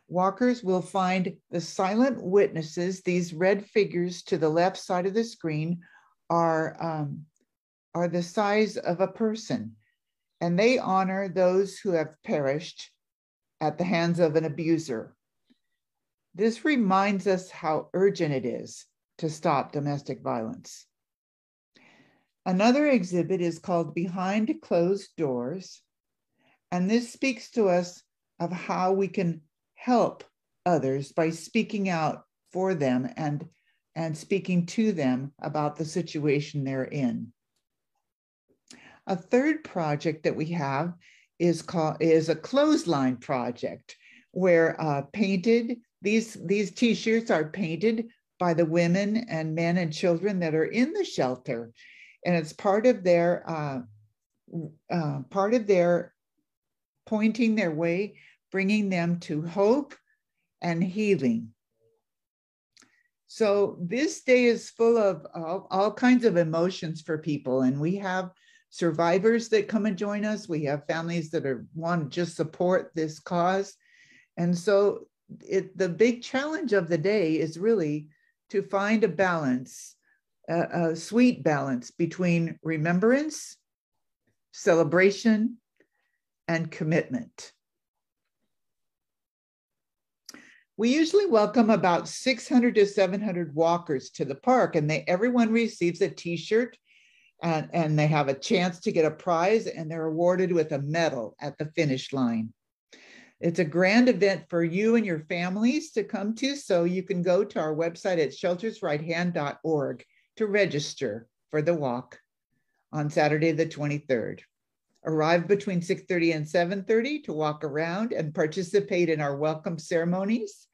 Walkers will find the silent witnesses, these red figures to the left side of the screen are, um, are the size of a person, and they honor those who have perished at the hands of an abuser. This reminds us how urgent it is to stop domestic violence. Another exhibit is called Behind Closed Doors, and this speaks to us of how we can help others by speaking out for them and, and speaking to them about the situation they're in. A third project that we have is called is a clothesline project where uh, painted these these t-shirts are painted by the women and men and children that are in the shelter and it's part of their uh, uh, part of their pointing their way bringing them to hope and healing so this day is full of all, all kinds of emotions for people and we have survivors that come and join us. We have families that are want to just support this cause. And so it, the big challenge of the day is really to find a balance, a, a sweet balance between remembrance, celebration, and commitment. We usually welcome about 600 to 700 walkers to the park, and they everyone receives a T-shirt and, and they have a chance to get a prize and they're awarded with a medal at the finish line. It's a grand event for you and your families to come to, so you can go to our website at sheltersrighthand.org to register for the walk on Saturday the 23rd. Arrive between 6:30 and 7:30 to walk around and participate in our welcome ceremonies.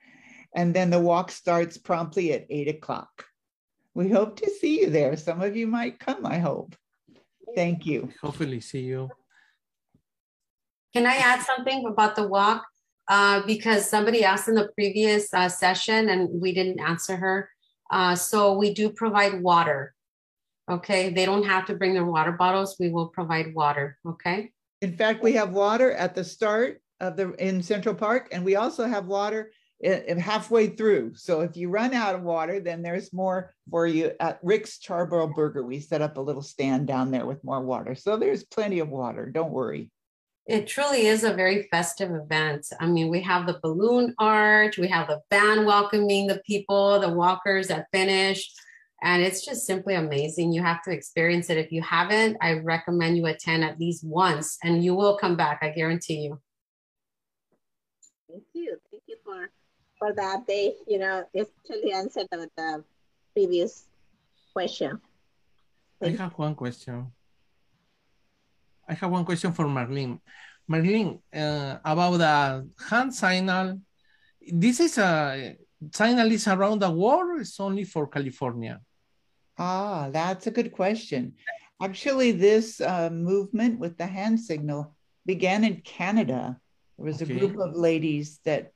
And then the walk starts promptly at 8 o'clock. We hope to see you there. Some of you might come, I hope. Thank you. Hopefully see you. Can I add something about the walk? Uh, because somebody asked in the previous uh, session and we didn't answer her. Uh, so we do provide water. Okay. They don't have to bring their water bottles. We will provide water. Okay. In fact, we have water at the start of the in Central Park, and we also have water in, halfway through. So if you run out of water, then there's more for you at Rick's Charbroil Burger. We set up a little stand down there with more water. So there's plenty of water. Don't worry. It truly is a very festive event. I mean, we have the balloon arch, we have the band welcoming the people, the walkers that finish, and it's just simply amazing. You have to experience it. If you haven't, I recommend you attend at least once and you will come back, I guarantee you. Thank you. Thank you for for that. They, you know, especially answered the, the previous question. I have one question. I have one question for Marlene. Marlene, uh, about the hand signal, this is a signal is around the world it's only for California? Ah, that's a good question. Actually, this uh, movement with the hand signal began in Canada. There was okay. a group of ladies that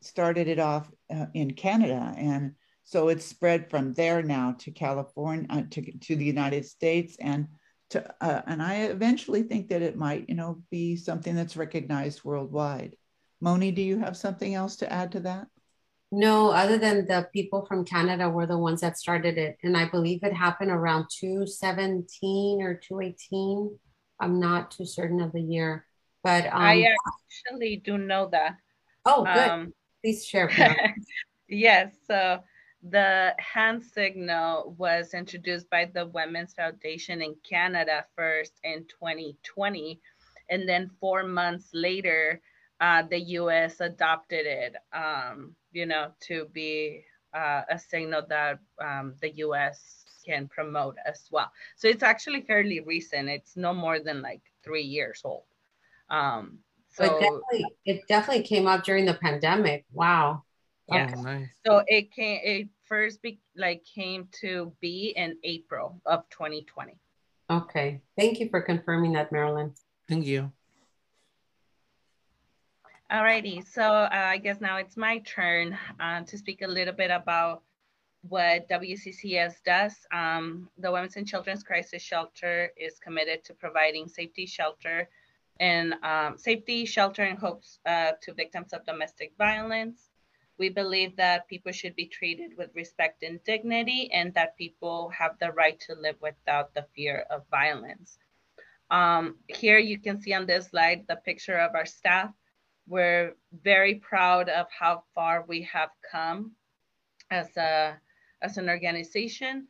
started it off uh, in Canada. And so it's spread from there now to California, uh, to, to the United States. And to, uh, and I eventually think that it might, you know, be something that's recognized worldwide. Moni, do you have something else to add to that? No, other than the people from Canada were the ones that started it. And I believe it happened around 217 or 218. I'm not too certain of the year. But um, I actually do know that. Oh, good. Um, Please share. yes. So the hand signal was introduced by the Women's Foundation in Canada first in 2020. And then four months later, uh, the US adopted it, um, you know, to be uh, a signal that um, the US can promote as well. So it's actually fairly recent. It's no more than like three years old. Um, so it definitely, it definitely came up during the pandemic. Wow. Yeah. Oh, nice. So it came. It first be like came to be in April of 2020. Okay. Thank you for confirming that, Marilyn. Thank you. Alrighty, so uh, I guess now it's my turn uh, to speak a little bit about what WCCS does. Um, the Women's and Children's Crisis Shelter is committed to providing safety shelter and um, safety, shelter, and hopes uh, to victims of domestic violence. We believe that people should be treated with respect and dignity, and that people have the right to live without the fear of violence. Um, here you can see on this slide the picture of our staff. We're very proud of how far we have come as a as an organization.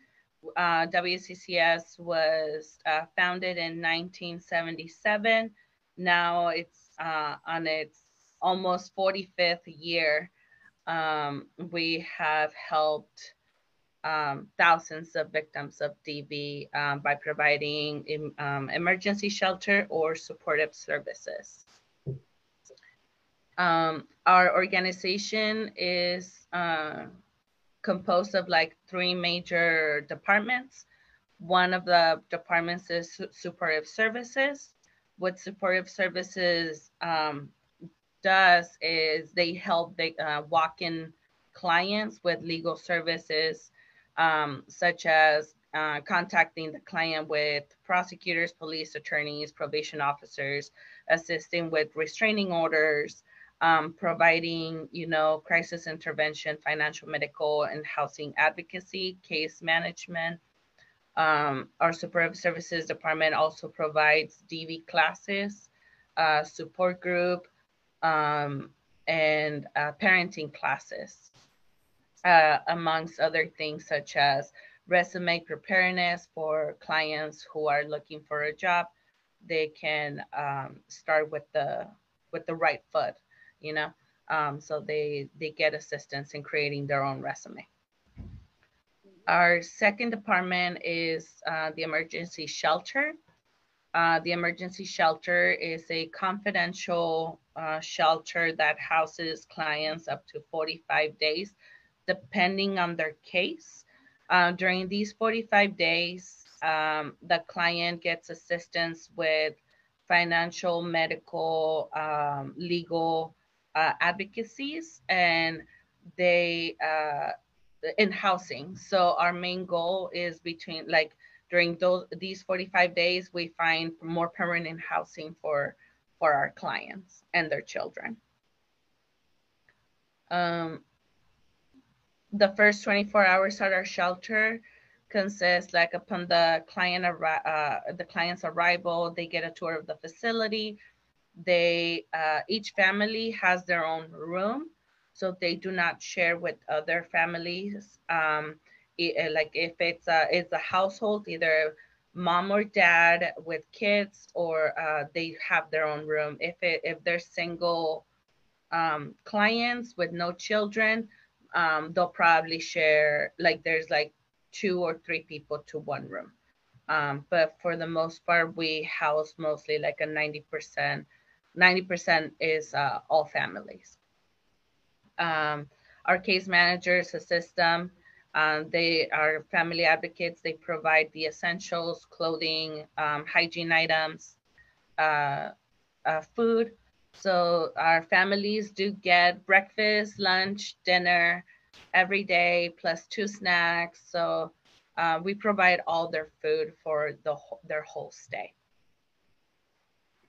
Uh, WCCS was uh, founded in 1977. Now it's uh, on its almost 45th year. Um, we have helped um, thousands of victims of DV um, by providing um, emergency shelter or supportive services. Um, our organization is uh, composed of like three major departments. One of the departments is supportive services. What supportive services um, does is they help the uh, walk-in clients with legal services, um, such as uh, contacting the client with prosecutors, police attorneys, probation officers, assisting with restraining orders, um, providing, you know, crisis intervention, financial, medical, and housing advocacy, case management. Um, our support services department also provides DV classes, uh, support group, um, and uh, parenting classes, uh, amongst other things such as resume preparedness for clients who are looking for a job. They can um, start with the with the right foot you know, um, so they they get assistance in creating their own resume. Our second department is uh, the emergency shelter. Uh, the emergency shelter is a confidential uh, shelter that houses clients up to 45 days, depending on their case. Uh, during these 45 days, um, the client gets assistance with financial, medical, um, legal, uh, advocacies and they uh, in housing. So our main goal is between like during those these 45 days, we find more permanent housing for for our clients and their children. Um, the first 24 hours at our shelter consists like upon the client uh, the client's arrival, they get a tour of the facility they uh, each family has their own room, so they do not share with other families. Um, it, uh, like if it's a it's a household, either mom or dad with kids, or uh, they have their own room. If it if they're single um, clients with no children, um, they'll probably share like there's like two or three people to one room. Um, but for the most part, we house mostly like a 90% 90% is uh, all families. Um, our case managers assist them. Um, they are family advocates. They provide the essentials, clothing, um, hygiene items, uh, uh, food. So our families do get breakfast, lunch, dinner every day, plus two snacks. So uh, we provide all their food for the their whole stay.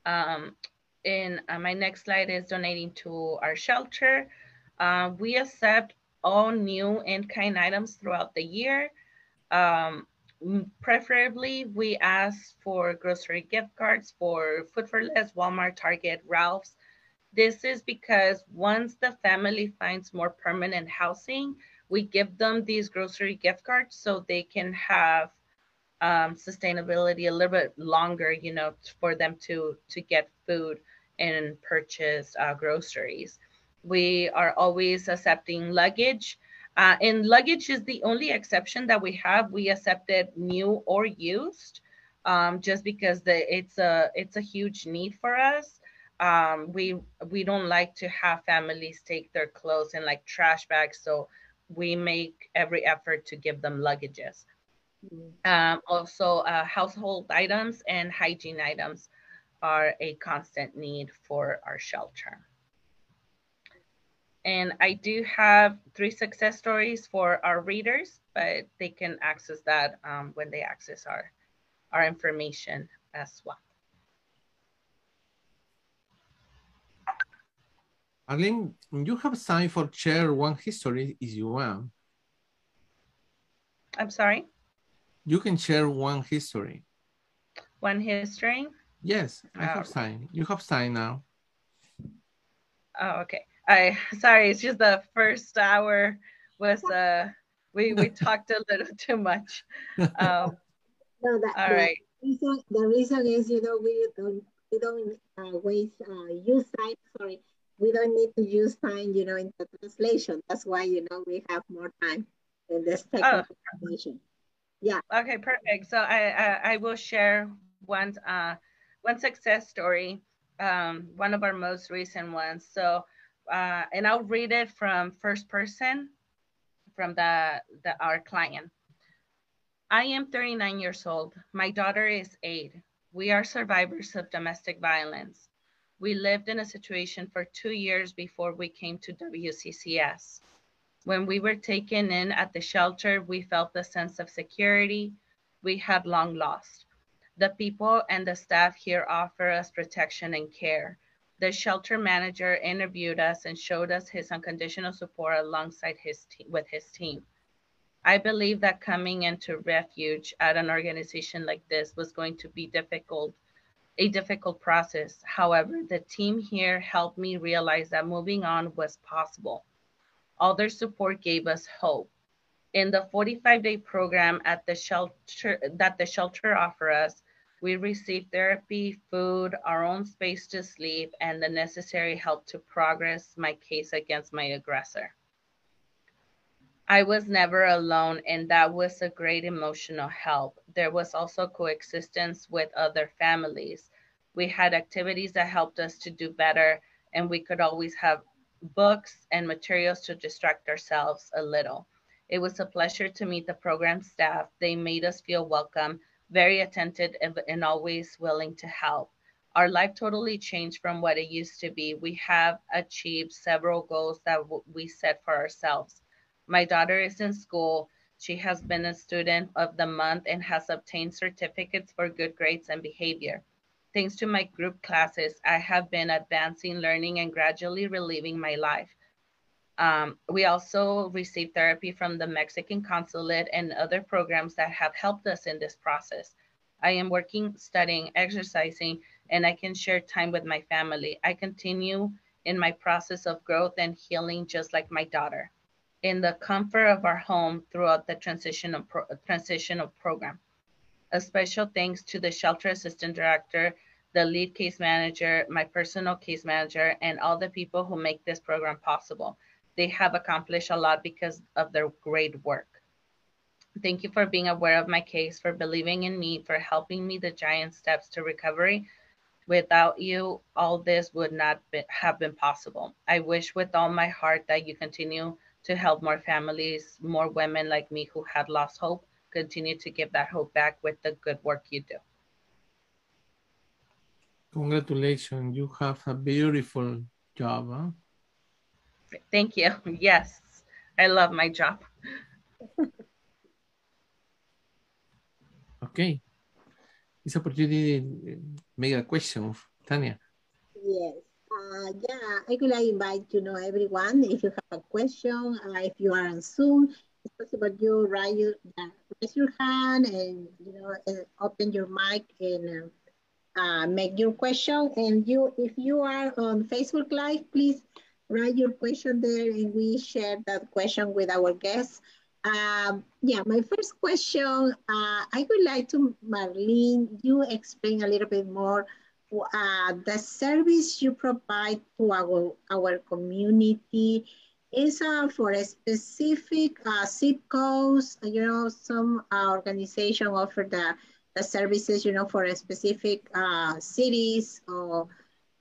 Um, in uh, my next slide is donating to our shelter. Uh, we accept all new in-kind items throughout the year. Um, preferably, we ask for grocery gift cards for Food for Less, Walmart, Target, Ralph's. This is because once the family finds more permanent housing, we give them these grocery gift cards so they can have um, sustainability a little bit longer, you know, for them to to get food and purchase uh, groceries. We are always accepting luggage. Uh, and luggage is the only exception that we have. We accepted new or used, um, just because the, it's a it's a huge need for us. Um, we we don't like to have families take their clothes in like trash bags, so we make every effort to give them luggages. Mm-hmm. Um, also, uh, household items and hygiene items are a constant need for our shelter. And I do have three success stories for our readers, but they can access that um, when they access our, our information as well. Arlene, you have signed for share one history if you want. I'm sorry? You can share one history. One history? Yes, I Oh. have time. You have time now. Oh, okay. I sorry, it's just the first hour was uh we we talked a little too much. Um, No, that, all the right. reason, the reason is, you know, we don't, we don't uh, waste, uh, use time, sorry. We don't need to use time, you know, in the translation. That's why, you know, we have more time in this technical translation. Yeah. Okay, perfect. So I, I, I will share one, uh, one success story, um, one of our most recent ones. So, uh, and I'll read it from first person from the, the our client. I am 39 years old. My daughter is eight. We are survivors of domestic violence. We lived in a situation for two years before we came to WCCS. When we were taken in at the shelter, we felt the sense of security we had long lost. The people and the staff here offer us protection and care. The shelter manager interviewed us and showed us his unconditional support alongside his te- with his team. I believe that coming into refuge at an organization like this was going to be difficult, a difficult process. However, the team here helped me realize that moving on was possible. All their support gave us hope. In the 45-day program at the shelter that the shelter offer us, we received therapy, food, our own space to sleep, and the necessary help to progress my case against my aggressor. I was never alone, and that was a great emotional help. There was also coexistence with other families. We had activities that helped us to do better, and we could always have books and materials to distract ourselves a little. It was a pleasure to meet the program staff. They made us feel welcome, very attentive, and, and always willing to help. Our life totally changed from what it used to be. We have achieved several goals that we set for ourselves. My daughter is in school. She has been a student of the month and has obtained certificates for good grades and behavior. Thanks to my group classes, I have been advancing, learning, and gradually relieving my life. Um, we also received therapy from the Mexican consulate and other programs that have helped us in this process. I am working, studying, exercising, and I can share time with my family. I continue in my process of growth and healing just like my daughter in the comfort of our home throughout the transitional, pro- transitional program. A special thanks to the shelter assistant director, the lead case manager, my personal case manager, and all the people who make this program possible. They have accomplished a lot because of their great work. Thank you for being aware of my case, for believing in me, for helping me the giant steps to recovery. Without you, all this would not be, have been possible. I wish with all my heart that you continue to help more families, more women like me who had lost hope, continue to give that hope back with the good work you do. Congratulations. You have a beautiful job. Huh? Thank you. Yes, I love my job. Okay. This opportunity make a question, Tanya. Yes. Uh, yeah, I would like invite you know everyone. If you have a question, uh, if you are on Zoom, it's possible you raise your, uh, raise your hand and you know uh, open your mic and uh, make your question. And you, if you are on Facebook Live, please write your question there, and we share that question with our guests. Um, yeah, my first question, uh, I would like to, Marlene, you explain a little bit more uh, the service you provide to our, our community is uh, for a specific uh, zip codes. You know, some uh, organization offer the, the services, you know, for a specific uh, cities or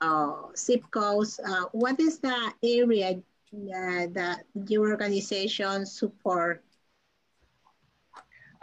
uh, zip codes. Uh, what is the area that your organization support?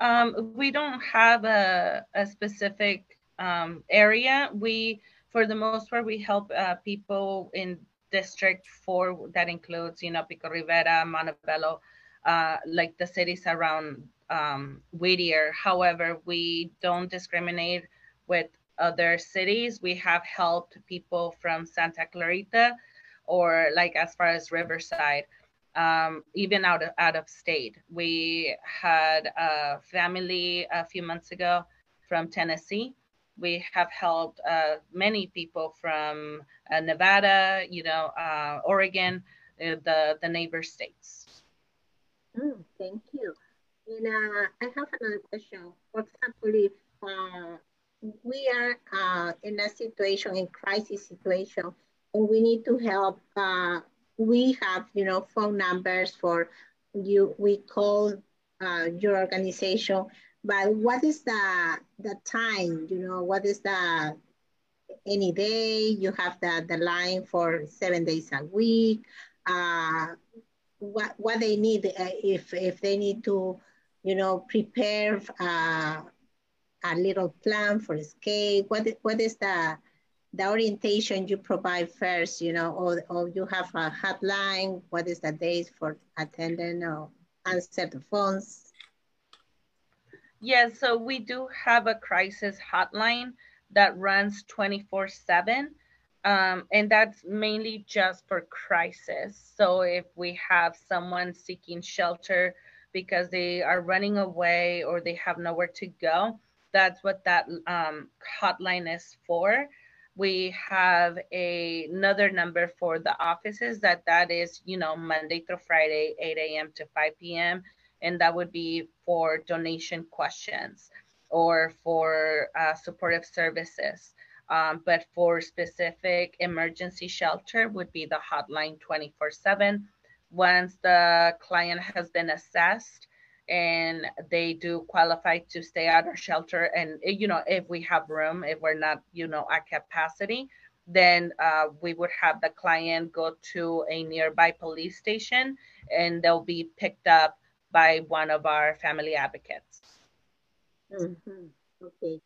Um, we don't have a, a specific um, area. We, for the most part, we help uh, people in District 4 that includes, you know, Pico Rivera, Montebello, uh, like the cities around um, Whittier. However, we don't discriminate with other cities. We have helped people from Santa Clarita. or like as far as Riverside, um, even out of, out of state. We had a family a few months ago from Tennessee. We have helped uh, many people from uh, Nevada, you know, uh, Oregon, uh, the, the neighbor states. Mm, thank you. And uh, I have another question. For example, if uh, we are uh, in a situation, in crisis situation, and we need to help, uh, we have, you know, phone numbers for you, we call uh, your organization, but what is the, the time, you know, what is the, any day, you have the, the line for seven days a week, uh, what, what they need, if, if they need to, you know, prepare a little plan for escape? What what is the the orientation you provide first? You know, or or you have a hotline? What is the date for attending or answer the phones? Yes, yeah, so we do have a crisis hotline that runs 24 7. Um, and that's mainly just for crisis. So if we have someone seeking shelter because they are running away or they have nowhere to go, that's what that um, hotline is for. We have a, another number for the offices that that is, you know, Monday through Friday, 8 a.m. to 5 p.m. And that would be for donation questions or for uh, supportive services. Um, but for specific emergency shelter would be the hotline 24 seven. Once the client has been assessed, and they do qualify to stay at our shelter and eh, you know if we have room if we're not you know at capacity then uh, we would have the client go to a nearby police station and they'll be picked up by one of our family advocates mm-hmm. okay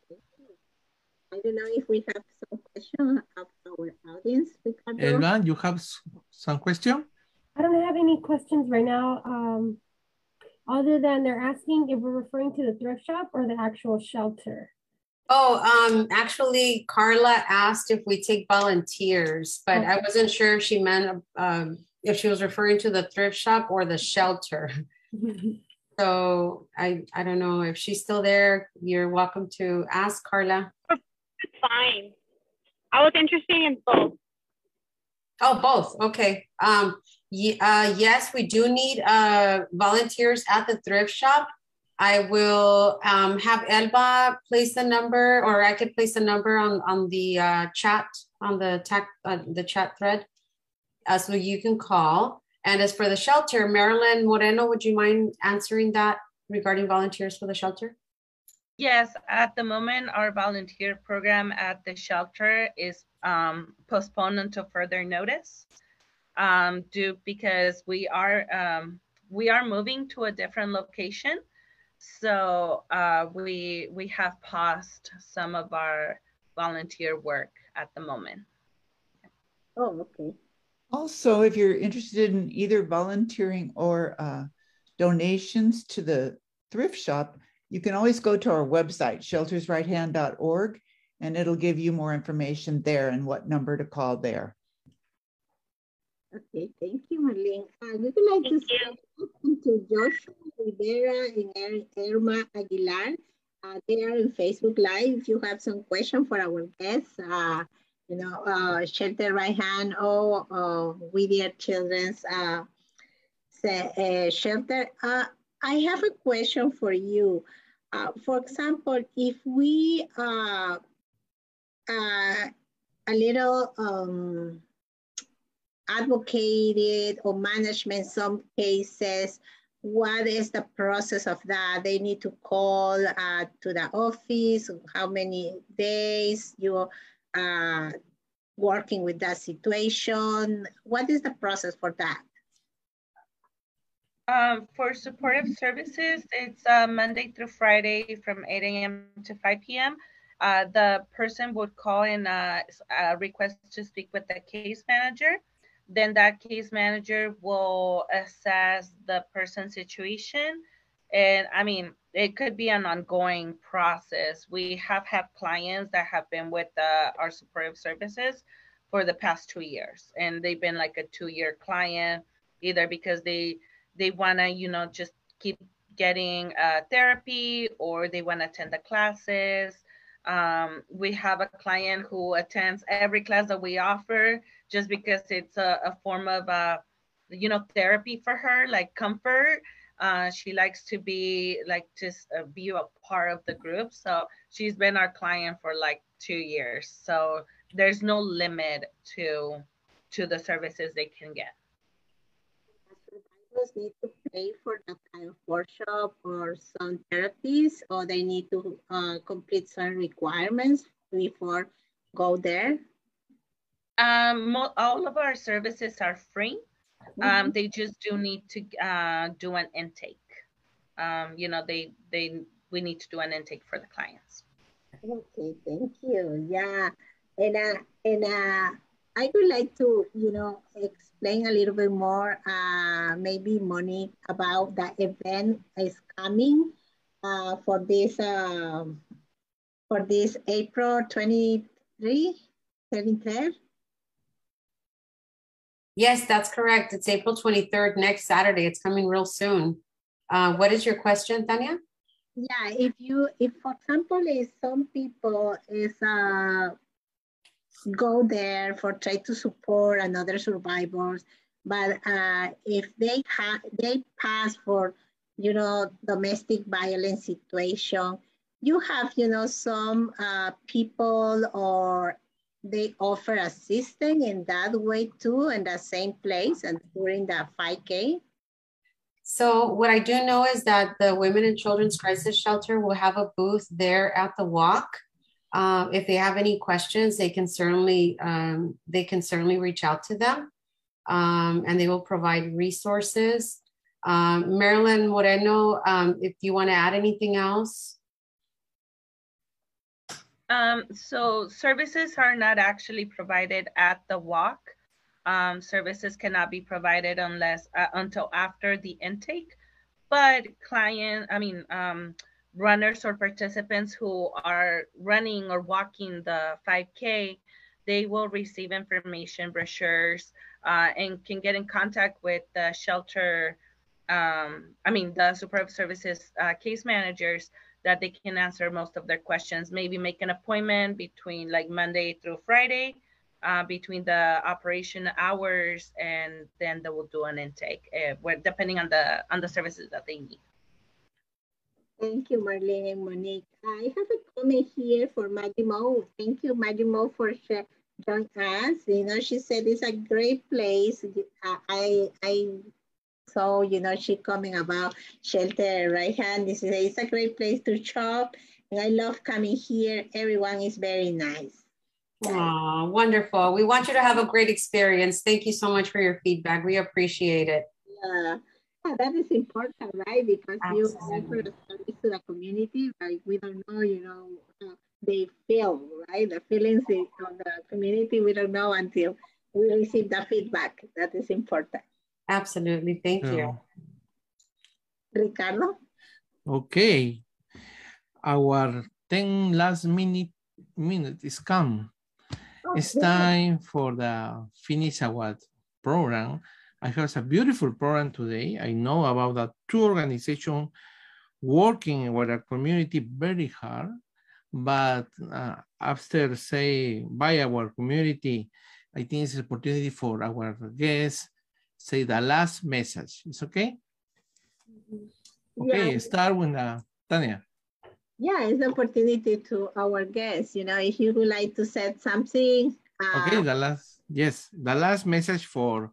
I don't know if we have some questions of our audience. Elva, you have some question? I don't have any questions right now. Um, other than they're asking if we're referring to the thrift shop or the actual shelter. Oh, um, actually, Carla asked if we take volunteers, but okay. I wasn't sure if she meant um, if she was referring to the thrift shop or the shelter. so I, I don't know if she's still there. You're welcome to ask Carla. It's fine. I was interested in both. Oh, both. Okay. Um, uh, yes, we do need uh, volunteers at the thrift shop. I will um, have Elba place the number, or I could place the number on on the uh, chat on the uh, the chat thread, uh, so you can call. And as for the shelter, Marilyn Moreno, would you mind answering that regarding volunteers for the shelter? Yes, at the moment, our volunteer program at the shelter is um, postponed until further notice um, due because we are um, we are moving to a different location. So uh, we we have paused some of our volunteer work at the moment. Oh, okay. Also, if you're interested in either volunteering or uh, donations to the thrift shop, you can always go to our website, sheltersrighthand.org, and it'll give you more information there and what number to call there. Okay, thank you, Marlene. Uh, we would like thank to say welcome to Joshua Rivera and Irma Aguilar. Uh, they are in Facebook Live. If you have some question for our guests, uh, you know, uh, Shelter Right Hand or uh, Whittier Children's uh, uh, Shelter. Uh, I have a question for you. Uh, for example, if we uh, uh, a little um, advocated or management some cases what is the process of that they need to call uh, to the office how many days you are uh, working with that situation what is the process for that um, for supportive services, it's uh, Monday through Friday from 8 a.m. to 5 p.m. Uh, the person would call and uh, request to speak with the case manager then that case manager will assess the person's situation. And I mean, it could be an ongoing process. We have had clients that have been with uh, our supportive services for the past two years, and they've been like a two-year client, either because they they wanna you know just keep getting uh, therapy or they want to attend the classes. Um, we have a client who attends every class that we offer just because it's a, a form of, uh, you know, therapy for her, like comfort. Uh, she likes to be like just uh, be a part of the group. So she's been our client for like two years. So there's no limit to to the services they can get. Need to pay for that kind of workshop or some therapies, or they need to uh, complete some requirements before go there? Um, all of our services are free. Mm -hmm. Um, mm-hmm. they just do need to uh, do an intake. Um, you know, they they we need to do an intake for the clients. Okay, thank you. Yeah, and uh, and uh, I would like to, you know, explain a little bit more, uh, maybe Monique, about the event is coming uh, for this um, for this April 23, 23rd. Yes, that's correct. It's April 23rd, next Saturday. It's coming real soon. Uh, what is your question, Tanya? Yeah, if you, if for example, if some people is uh, go there for try to support another survivors. But uh, if they have they pass for you know domestic violence situation, you have you know some uh, people or they offer assistance in that way too in the same place and during the 5K. So what I do know is that the Women and Children's Crisis Shelter will have a booth there at the walk. Um, if they have any questions, they can certainly um, they can certainly reach out to them, um, and they will provide resources. Um, Marilyn Moreno, um, if you want to add anything else. Um, so services are not actually provided at the walk. services cannot be provided unless uh, until after the intake. But client, I mean, runners or participants who are running or walking the 5K, they will receive information brochures uh, and can get in contact with the shelter, um, I mean, the supportive services uh, case managers that they can answer most of their questions. Maybe make an appointment between like Monday through Friday. Uh, between the operation hours and then they will do an intake uh, depending on the on the services that they need Thank you, Marlene and Monique. I have a comment here for Maggie Mo. Thank you, Maggie Mo, for joining us. You know, she said it's a great place. I, I saw, you know, she coming about shelter right hand. This is it's a great place to shop. And I love coming here. Everyone is very nice. Oh, wonderful. We want you to have a great experience. Thank you so much for your feedback. We appreciate it. Yeah. Yeah, that is important, right? Because Absolutely. you offer a service to the community, but we don't know, you know, uh, how they feel, right? The feelings of the community, we don't know until we receive the feedback. That is important. Absolutely. Thank yeah. you. Ricardo? Okay. Our 10 last minute minute is come. Okay. It's time for the finish our program. I have a beautiful program today. I know about the two organizations working with a community very hard, but uh, after say by our community, I think it's an opportunity for our guests say the last message. It's okay? Okay, yeah. start with uh, Tanya. Yeah, it's an opportunity to our guests. You know, if you would like to say something. Uh, okay, the last, yes, the last message for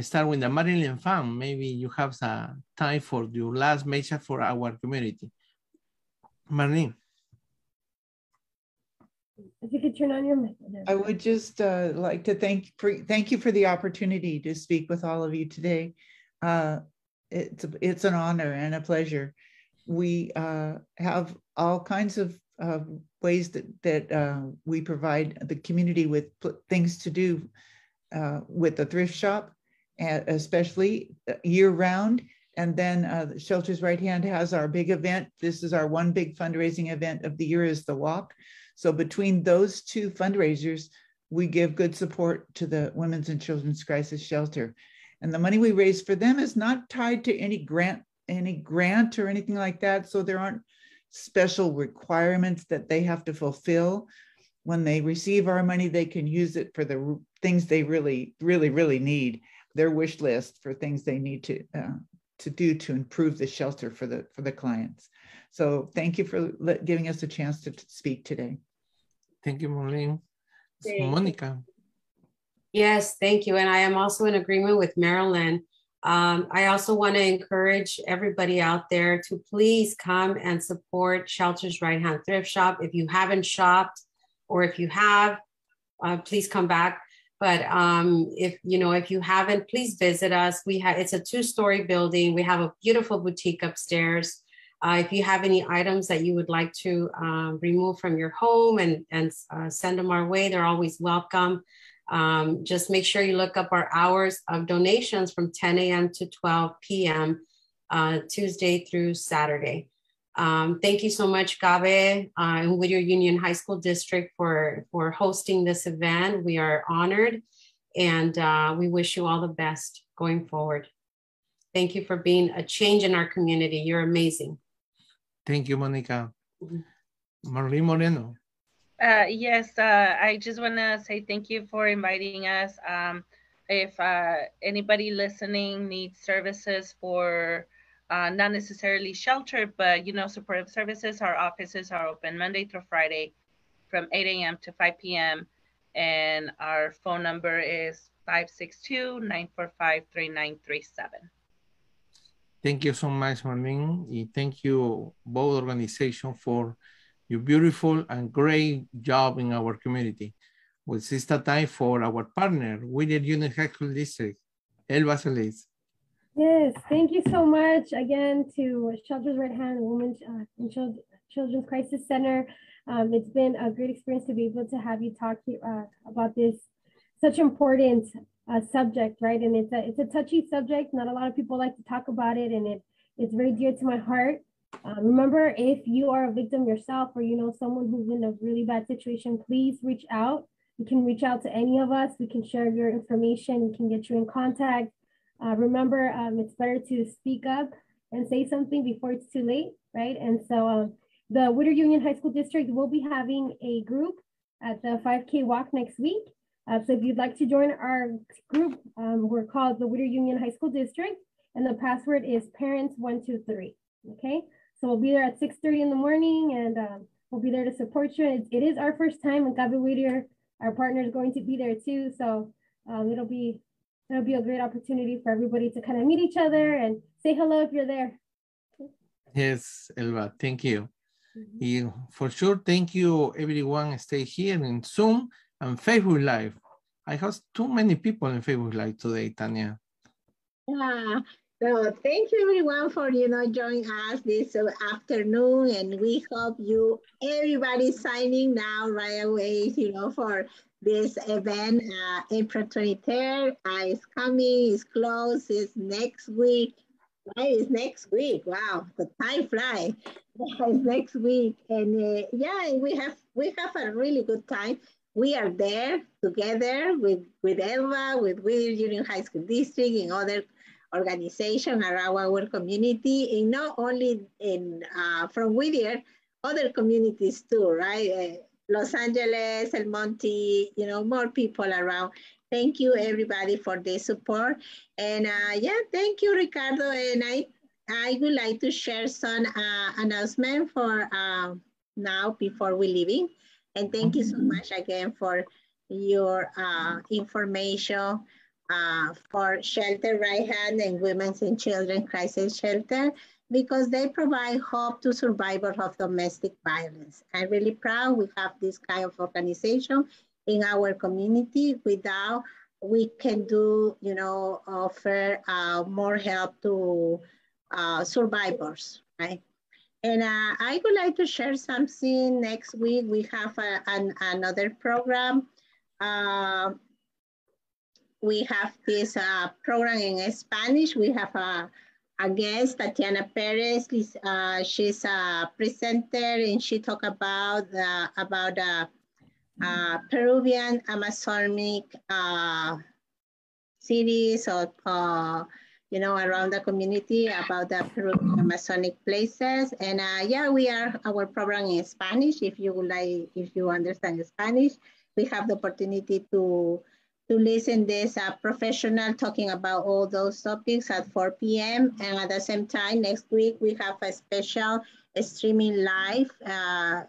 start with the Maryland Fund. Maybe you have some time for your last message for our community. Marlene. If you could turn on your mic. I would just uh, like to thank for, thank you for the opportunity to speak with all of you today. Uh, it's it's an honor and a pleasure. We uh, have all kinds of uh, ways that that uh, we provide the community with things to do uh, with the thrift shop especially uh, year round. And then uh, Shelters Right Hand has our big event. This is our one big fundraising event of the year is the walk. So between those two fundraisers, we give good support to the Women's and Children's Crisis Shelter. And the money we raise for them is not tied to any grant, any grant or anything like that. So there aren't special requirements that they have to fulfill. When they receive our money, they can use it for the things they really, really, really need. Their wish list for things they need to uh, to do to improve the shelter for the for the clients. So thank you for giving us a chance to speak today. Thank you, Marlene. Monica. Yes, thank you. And I am also in agreement with Marilyn. Um, I also want to encourage everybody out there to please come and support Shelter's Right Hand Thrift Shop. If you haven't shopped, or if you have, uh, please come back. But um, if you know, if you haven't, please visit us. We have it's a two-story building. We have a beautiful boutique upstairs. Uh, if you have any items that you would like to uh, remove from your home and, and uh, send them our way, they're always welcome. Um, just make sure you look up our hours of donations from 10 a.m. to 12 p.m. Uh, Tuesday through Saturday. Um, thank you so much, Gabe uh, and Whittier Union High School District for, for hosting this event. We are honored and uh, we wish you all the best going forward. Thank you for being a change in our community. You're amazing. Thank you, Monica. Marlene Moreno. Uh, yes, uh, I just want to say thank you for inviting us. Um, if uh, anybody listening needs services for uh, not necessarily shelter, but you know, supportive services, our offices are open Monday through Friday from 8 a.m. to 5 p.m. And our phone number is 562 945 3937. Thank you so much, Marlene. And thank you, both organizations, for your beautiful and great job in our community. Well, it's time for our partner, Whittier Union High School District, Elba Solis. Yes, thank you so much again to Shelter's Right Hand Women's uh, and Children's Crisis Center. Um, it's been a great experience to be able to have you talk uh, about this such important uh, subject, right? And it's a it's a touchy subject. Not a lot of people like to talk about it, and it it's very dear to my heart. Uh, remember, if you are a victim yourself, or you know someone who's in a really bad situation, please reach out. You can reach out to any of us. We can share your information. We can get you in contact. Uh, remember, um, it's better to speak up and say something before it's too late, right? And so um, the Whittier Union High School District will be having a group at the 5K walk next week. Uh, so if you'd like to join our group, um, we're called the Whittier Union High School District, and the password is parents123. Okay, so we'll be there at 6:30 in the morning, and um, we'll be there to support you. It, it is our first time, and Gabi Whittier, our partner, is going to be there too. So um, it'll be it'll be a great opportunity for everybody to kind of meet each other and say hello if you're there. Yes, Elba, thank you. Mm -hmm. for sure, thank you everyone stay here in Zoom and Facebook Live. I have too many people in Facebook Live today, Tanya. Yeah. So thank you everyone for you know joining us this afternoon, and we hope you everybody signing now right away. You know for this event, uh, April 23rd uh, is coming, is close, is next week. Right, it's next week. Wow, the time fly. It's next week, and uh, yeah, we have we have a really good time we are there together with, with Elba, with Whittier Union High School District and other organizations around our community, and not only in uh, from Whittier, other communities too, right? Uh, Los Angeles, El Monte, you know, more people around. Thank you everybody for the support. And uh, yeah, thank you, Ricardo. And I, I would like to share some uh, announcement for uh, now before we leaving. And thank you so mm-hmm. much again for your uh, information uh, for Shelter Right Hand and Women's and Children Crisis Shelter because they provide hope to survivors of domestic violence. I'm really proud we have this kind of organization in our community. Without, we can do, you know, offer uh, more help to uh, survivors, right? And uh, I would like to share something next week. We have a, an, another program. Uh, we have this uh, program in Spanish. We have a, a guest, Tatiana Perez. Uh, she's a presenter and she talk about about uh, uh, Peruvian Amazonic uh, cities or, uh, you know, around the community about the Peruvian Amazonic places. And uh, yeah, we are, our program in Spanish. If you would like, if you understand Spanish, we have the opportunity to to listen this uh, professional talking about all those topics at 4 p.m. And at the same time, next week, we have a special streaming live uh,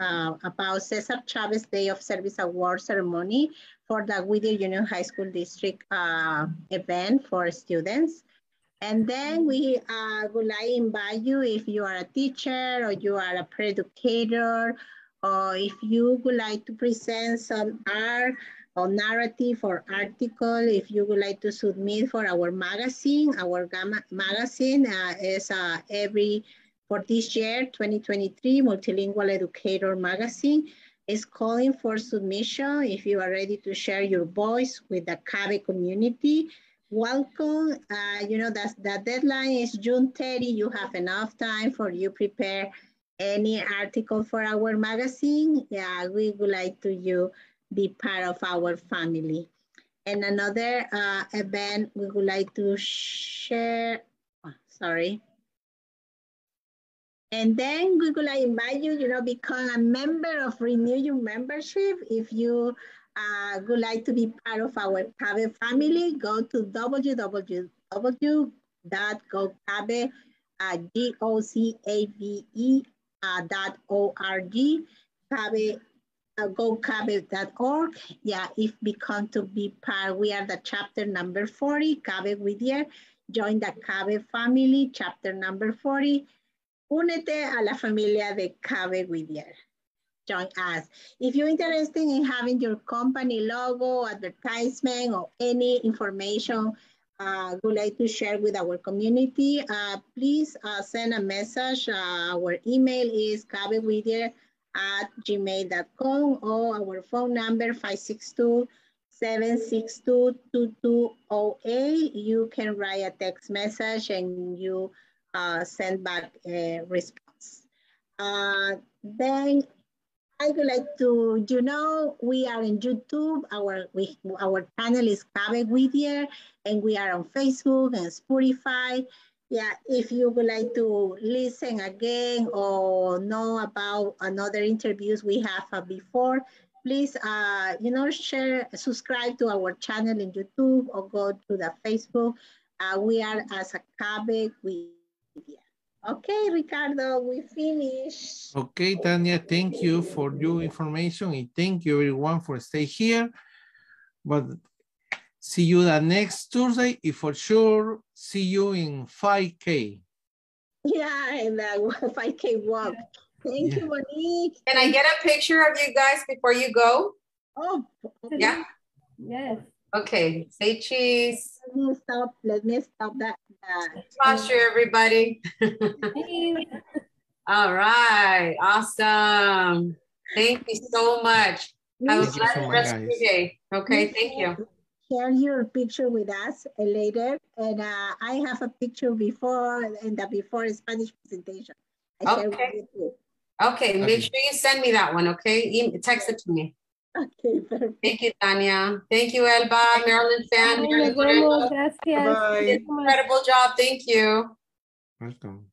uh, about Cesar Chavez Day of Service Award ceremony for the Whittier Union High School District uh, event for students. And then we uh, would like to invite you if you are a teacher or you are a pre-educator or if you would like to present some art or narrative or article, if you would like to submit for our magazine, our Gamma magazine uh, is uh, every, for this year, 2023, Multilingual Educator Magazine is calling for submission. If you are ready to share your voice with the CABE community, welcome. Uh, you know, that the deadline is June 30. You have enough time for you prepare any article for our magazine. Yeah, we would like to you be part of our family. And another uh, event we would like to share, oh, sorry. And then we would like invite you, you know, become a member of Renew Your Membership. If you uh, would like to be part of our CABE family, go to www.gocabe, uh, G-O-C-A-B-E uh, CABE uh, gocabe.org. Yeah, if become to be part, we are the chapter number 40, Cabe Whittier. Join the Cabe family, chapter number 40. Únete a la familia de Cabe Whittier. Join us. If you're interested in having your company logo, advertisement, or any information uh, would like to share with our community, uh, please uh, send a message. Uh, our email is cabewhittier at gmail.com or our phone number 562 762-2208. You can write a text message and you uh, send back a response. Uh, then I would like to, you know, we are in YouTube. Our we, our channel is Cabe Whittier, and we are on Facebook and Spotify. Yeah, if you would like to listen again or know about another interviews we have uh, before, please, uh, you know, share, subscribe to our channel in YouTube or go to the Facebook. Uh, we are as a CABE Media. Okay, Ricardo, we finish. Okay, Tanya, thank you for your information and thank you everyone for stay here. But See you the next Tuesday and for sure see you in 5K. Yeah, in the 5K walk. Thank yeah. you, Monique. Can I get a picture of you guys before you go? Oh, yeah. Yes. Okay, say cheese. Let me stop. Let me stop that. Posture, everybody. All right, awesome. Thank you so much. Have a blessed rest of your day. Okay, thank you share your picture with us later. And uh, I have a picture before in the before Spanish presentation. I okay. Okay, make sure you send me that one, okay? Text it to me. Okay, perfect. Thank you, Tanya. Thank you, Elba, Maryland fan. Incredible job. Thank you. Welcome.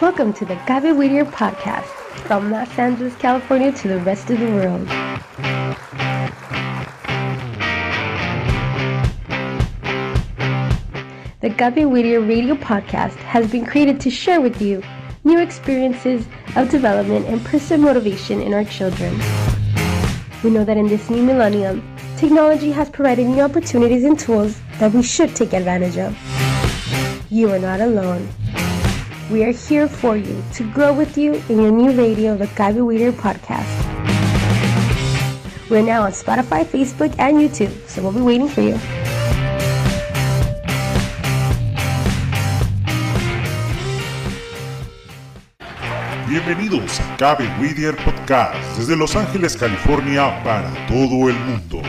Welcome to the Cabe Whittier podcast from Los Angeles, California to the rest of the world. The Cabe Whittier Radio Podcast has been created to share with you new experiences of development and personal motivation in our children. We know that in this new millennium, technology has provided new opportunities and tools that we should take advantage of. You are not alone. We are here for you to grow with you in your new radio, the Cabe Whittier Podcast. We're now on Spotify, Facebook, and YouTube, so we'll be waiting for you. Bienvenidos a Cabe Whittier Podcast desde Los Ángeles, California para todo el mundo.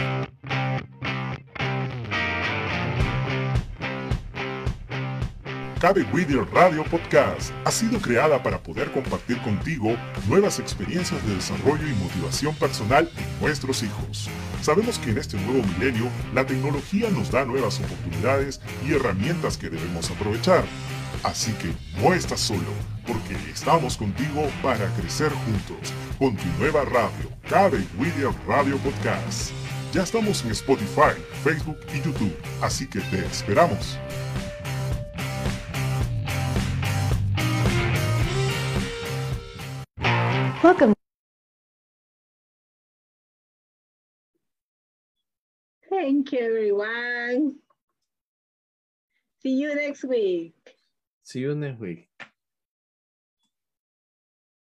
Cabe Whittier Radio Podcast ha sido creada para poder compartir contigo nuevas experiencias de desarrollo y motivación personal en nuestros hijos. Sabemos que en este nuevo milenio la tecnología nos da nuevas oportunidades y herramientas que debemos aprovechar. Así que no estás solo, porque estamos contigo para crecer juntos con tu nueva radio, Cabe Whittier Radio Podcast. Ya estamos en Spotify, Facebook y YouTube, así que te esperamos. Welcome. Thank you, everyone. See you next week. See you next week.